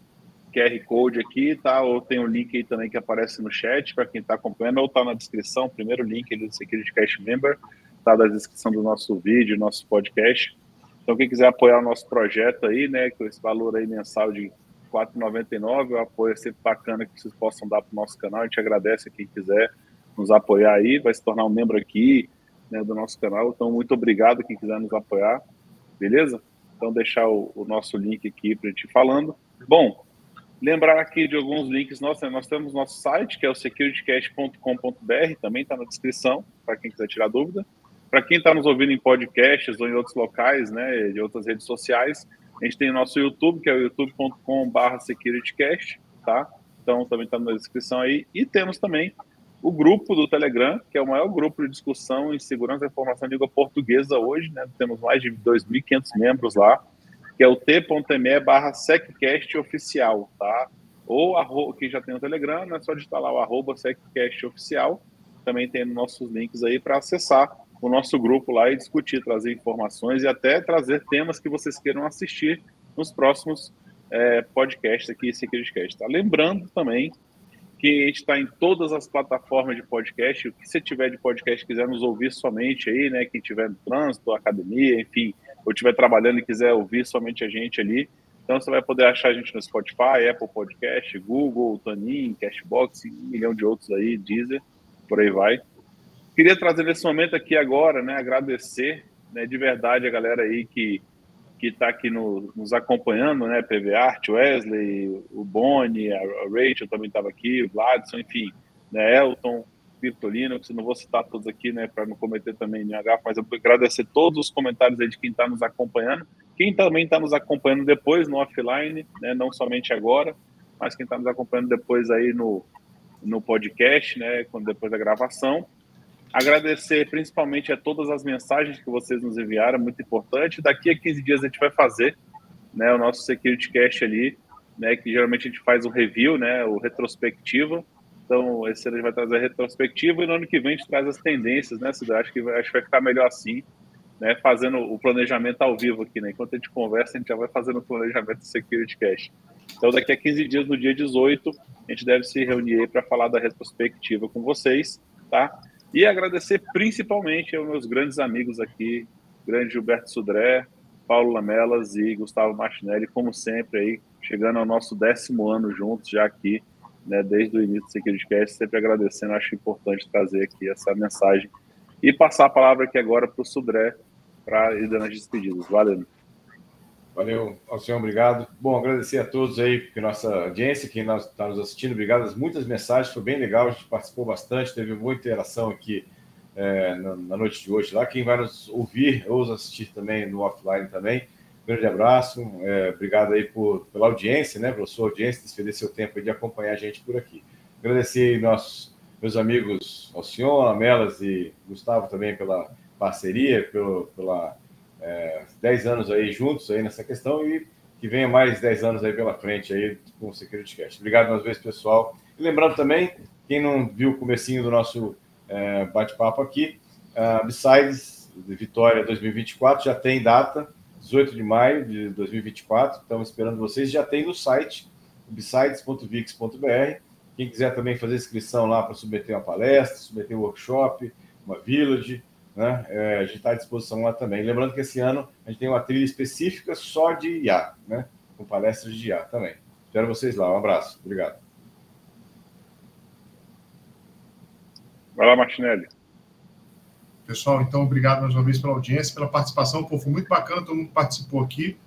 QR Code aqui, tá? Ou tem um link aí também que aparece no chat para quem está acompanhando, ou está na descrição, primeiro link do Security Cash Member, tá da descrição do nosso vídeo, nosso podcast. Então, quem quiser apoiar o nosso projeto aí, né, com esse valor aí mensal de R$ 4,99, o apoio é sempre bacana que vocês possam dar para o nosso canal. A gente agradece a quem quiser nos apoiar aí, vai se tornar um membro aqui né, do nosso canal. Então, muito obrigado quem quiser nos apoiar, beleza? Então, deixar o, o nosso link aqui para a gente ir falando. Bom, Lembrar aqui de alguns links nossos, né? nós temos nosso site, que é o securitycast.com.br, também está na descrição, para quem quiser tirar dúvida. Para quem está nos ouvindo em podcasts ou em outros locais, né, de outras redes sociais, a gente tem o nosso YouTube, que é o youtube.com.br securitycast, tá? Então também está na descrição aí. E temos também o grupo do Telegram, que é o maior grupo de discussão em segurança da informação em língua portuguesa hoje, né? Temos mais de 2.500 membros lá que é o t.me barra seccast oficial, tá? Ou arroba, que já tem o Telegram, é só digitar lá o arroba seccast oficial. Também tem nossos links aí para acessar o nosso grupo lá e discutir, trazer informações e até trazer temas que vocês queiram assistir nos próximos é, podcasts aqui, SecurityCast. Tá? Lembrando também que a gente está em todas as plataformas de podcast. O que você tiver de podcast quiser nos ouvir somente aí, né? Quem tiver no trânsito, academia, enfim, ou estiver trabalhando e quiser ouvir somente a gente ali, então você vai poder achar a gente no Spotify, Apple Podcast, Google, Tanin, Cashbox, um milhão de outros aí, Deezer, por aí vai. Queria trazer nesse momento aqui agora, né, agradecer né, de verdade a galera aí que que está aqui no, nos acompanhando, né, PV Art, Wesley, o Boni, a Rachel também estava aqui, o Vladson, enfim, né, Elton, Virtolino, que não vou citar todos aqui, né, para não cometer também nenhum H, mas eu vou agradecer todos os comentários aí de quem está nos acompanhando, quem também está nos acompanhando depois no offline, né, não somente agora, mas quem está nos acompanhando depois aí no, no podcast, né, quando depois da gravação. Agradecer principalmente a todas as mensagens que vocês nos enviaram, muito importante. Daqui a 15 dias a gente vai fazer, né, o nosso Security Cast ali, né, que geralmente a gente faz o review, né, o retrospectiva, então, esse ano a gente vai trazer a retrospectiva e no ano que vem a gente traz as tendências, né, Cida? Acho que, acho que vai ficar melhor assim, né, fazendo o planejamento ao vivo aqui, né? Enquanto a gente conversa, a gente já vai fazendo o planejamento do Security Cash. Então, daqui a 15 dias, no dia 18, a gente deve se reunir para falar da retrospectiva com vocês, tá? E agradecer principalmente aos meus grandes amigos aqui, grande Gilberto Sudré, Paulo Lamelas e Gustavo Martinelli, como sempre aí, chegando ao nosso décimo ano juntos já aqui né, desde o início do SecurityCast, sempre agradecendo, acho importante trazer aqui essa mensagem e passar a palavra aqui agora para o Sudré para ir dando as despedidas. Valeu. Valeu, Alcião, obrigado. Bom, agradecer a todos aí, porque nossa audiência, quem está nos assistindo, obrigado. Muitas mensagens, foi bem legal, a gente participou bastante, teve muita interação aqui é, na, na, noite de hoje lá. Quem vai nos ouvir ou nos assistir também no offline também, grande abraço, é, obrigado aí por, pela audiência, né, pela sua audiência, despender seu tempo de acompanhar a gente por aqui. Agradecer nossos, meus amigos Alcion, Amelas e Gustavo também pela parceria, pelo, pela é, 10 anos aí juntos aí nessa questão e que venha mais 10 anos aí pela frente aí com o Security Cast. Obrigado mais uma vez, pessoal. E lembrando também, quem não viu o comecinho do nosso é, bate-papo aqui, uh, Besides de Vitória 2024 já tem data, 18 de maio de 2024. Estamos esperando vocês. Já tem no site, besides.vix.br. Quem quiser também fazer inscrição lá para submeter uma palestra, submeter um workshop, uma village, né? É, a gente está à disposição lá também. Lembrando que esse ano a gente tem uma trilha específica só de IA, né? Com palestras de IA também. Espero vocês lá. Um abraço. Obrigado. Vai lá, Martinelli. Pessoal, então, obrigado mais uma vez pela audiência, pela participação. Pô, foi muito bacana, todo mundo participou aqui.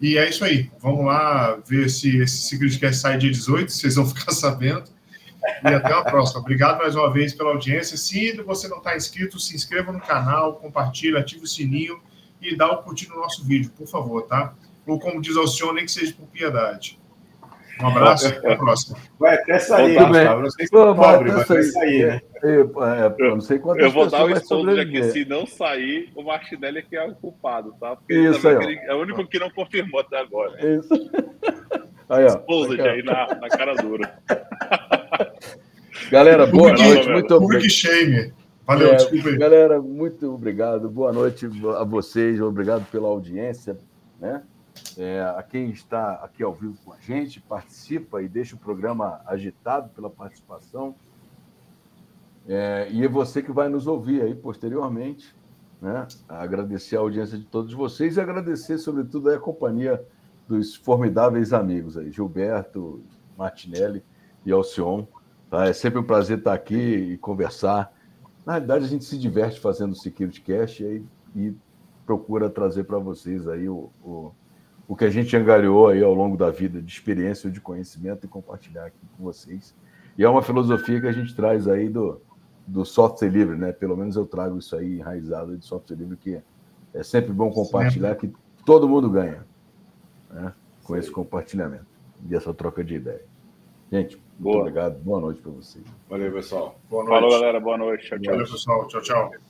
E é isso aí. Vamos lá ver se esse Secretcast sai dia 18, vocês vão ficar sabendo. E até a próxima. Obrigado mais uma vez pela audiência. Se você não está inscrito, se inscreva no canal, compartilhe, ative o sininho e dá o um curtir no nosso vídeo, por favor, tá? Ou como diz o senhor, nem que seja por piedade. Um abraço, até a próxima. Vai até sair. Gustavo. Não sei se Pô, vai cobre, até mas vai sair. né? Eu, é, eu não sei quantas Eu vou dar o spoiler de que sobreviver. se não sair, o Martinelli é que é o culpado, tá? Porque Isso aí, ele é o único que não confirmou até agora. Isso. Aí, ó. Exposed aí na, na cara dura. Galera, boa Public- noite. Muito obrigado. Shame. Valeu, É, desculpa aí. Galera, muito obrigado. Boa noite a vocês. Obrigado pela audiência. Né? É, a quem está aqui ao vivo com a gente, participa e deixa o programa agitado pela participação. É, e é você que vai nos ouvir aí posteriormente. Né? Agradecer a audiência de todos vocês e agradecer, sobretudo, a companhia dos formidáveis amigos aí, Gilberto, Martinelli e Alcion. Tá? É sempre um prazer estar aqui e conversar. Na realidade, a gente se diverte fazendo o Security Cash e, e procura trazer para vocês aí o, o, o que a gente angariou aí ao longo da vida de experiência ou de conhecimento e compartilhar aqui com vocês. E é uma filosofia que a gente traz aí do, do software livre, né? Pelo menos eu trago isso aí enraizado de software livre, que é sempre bom compartilhar, que todo mundo ganha né? com esse compartilhamento e essa troca de ideia. Gente, muito Boa. obrigado. Boa noite para vocês. Valeu, pessoal. Boa noite. Falou, galera. Boa noite. Tchau, tchau. Valeu, pessoal. Tchau. Tchau.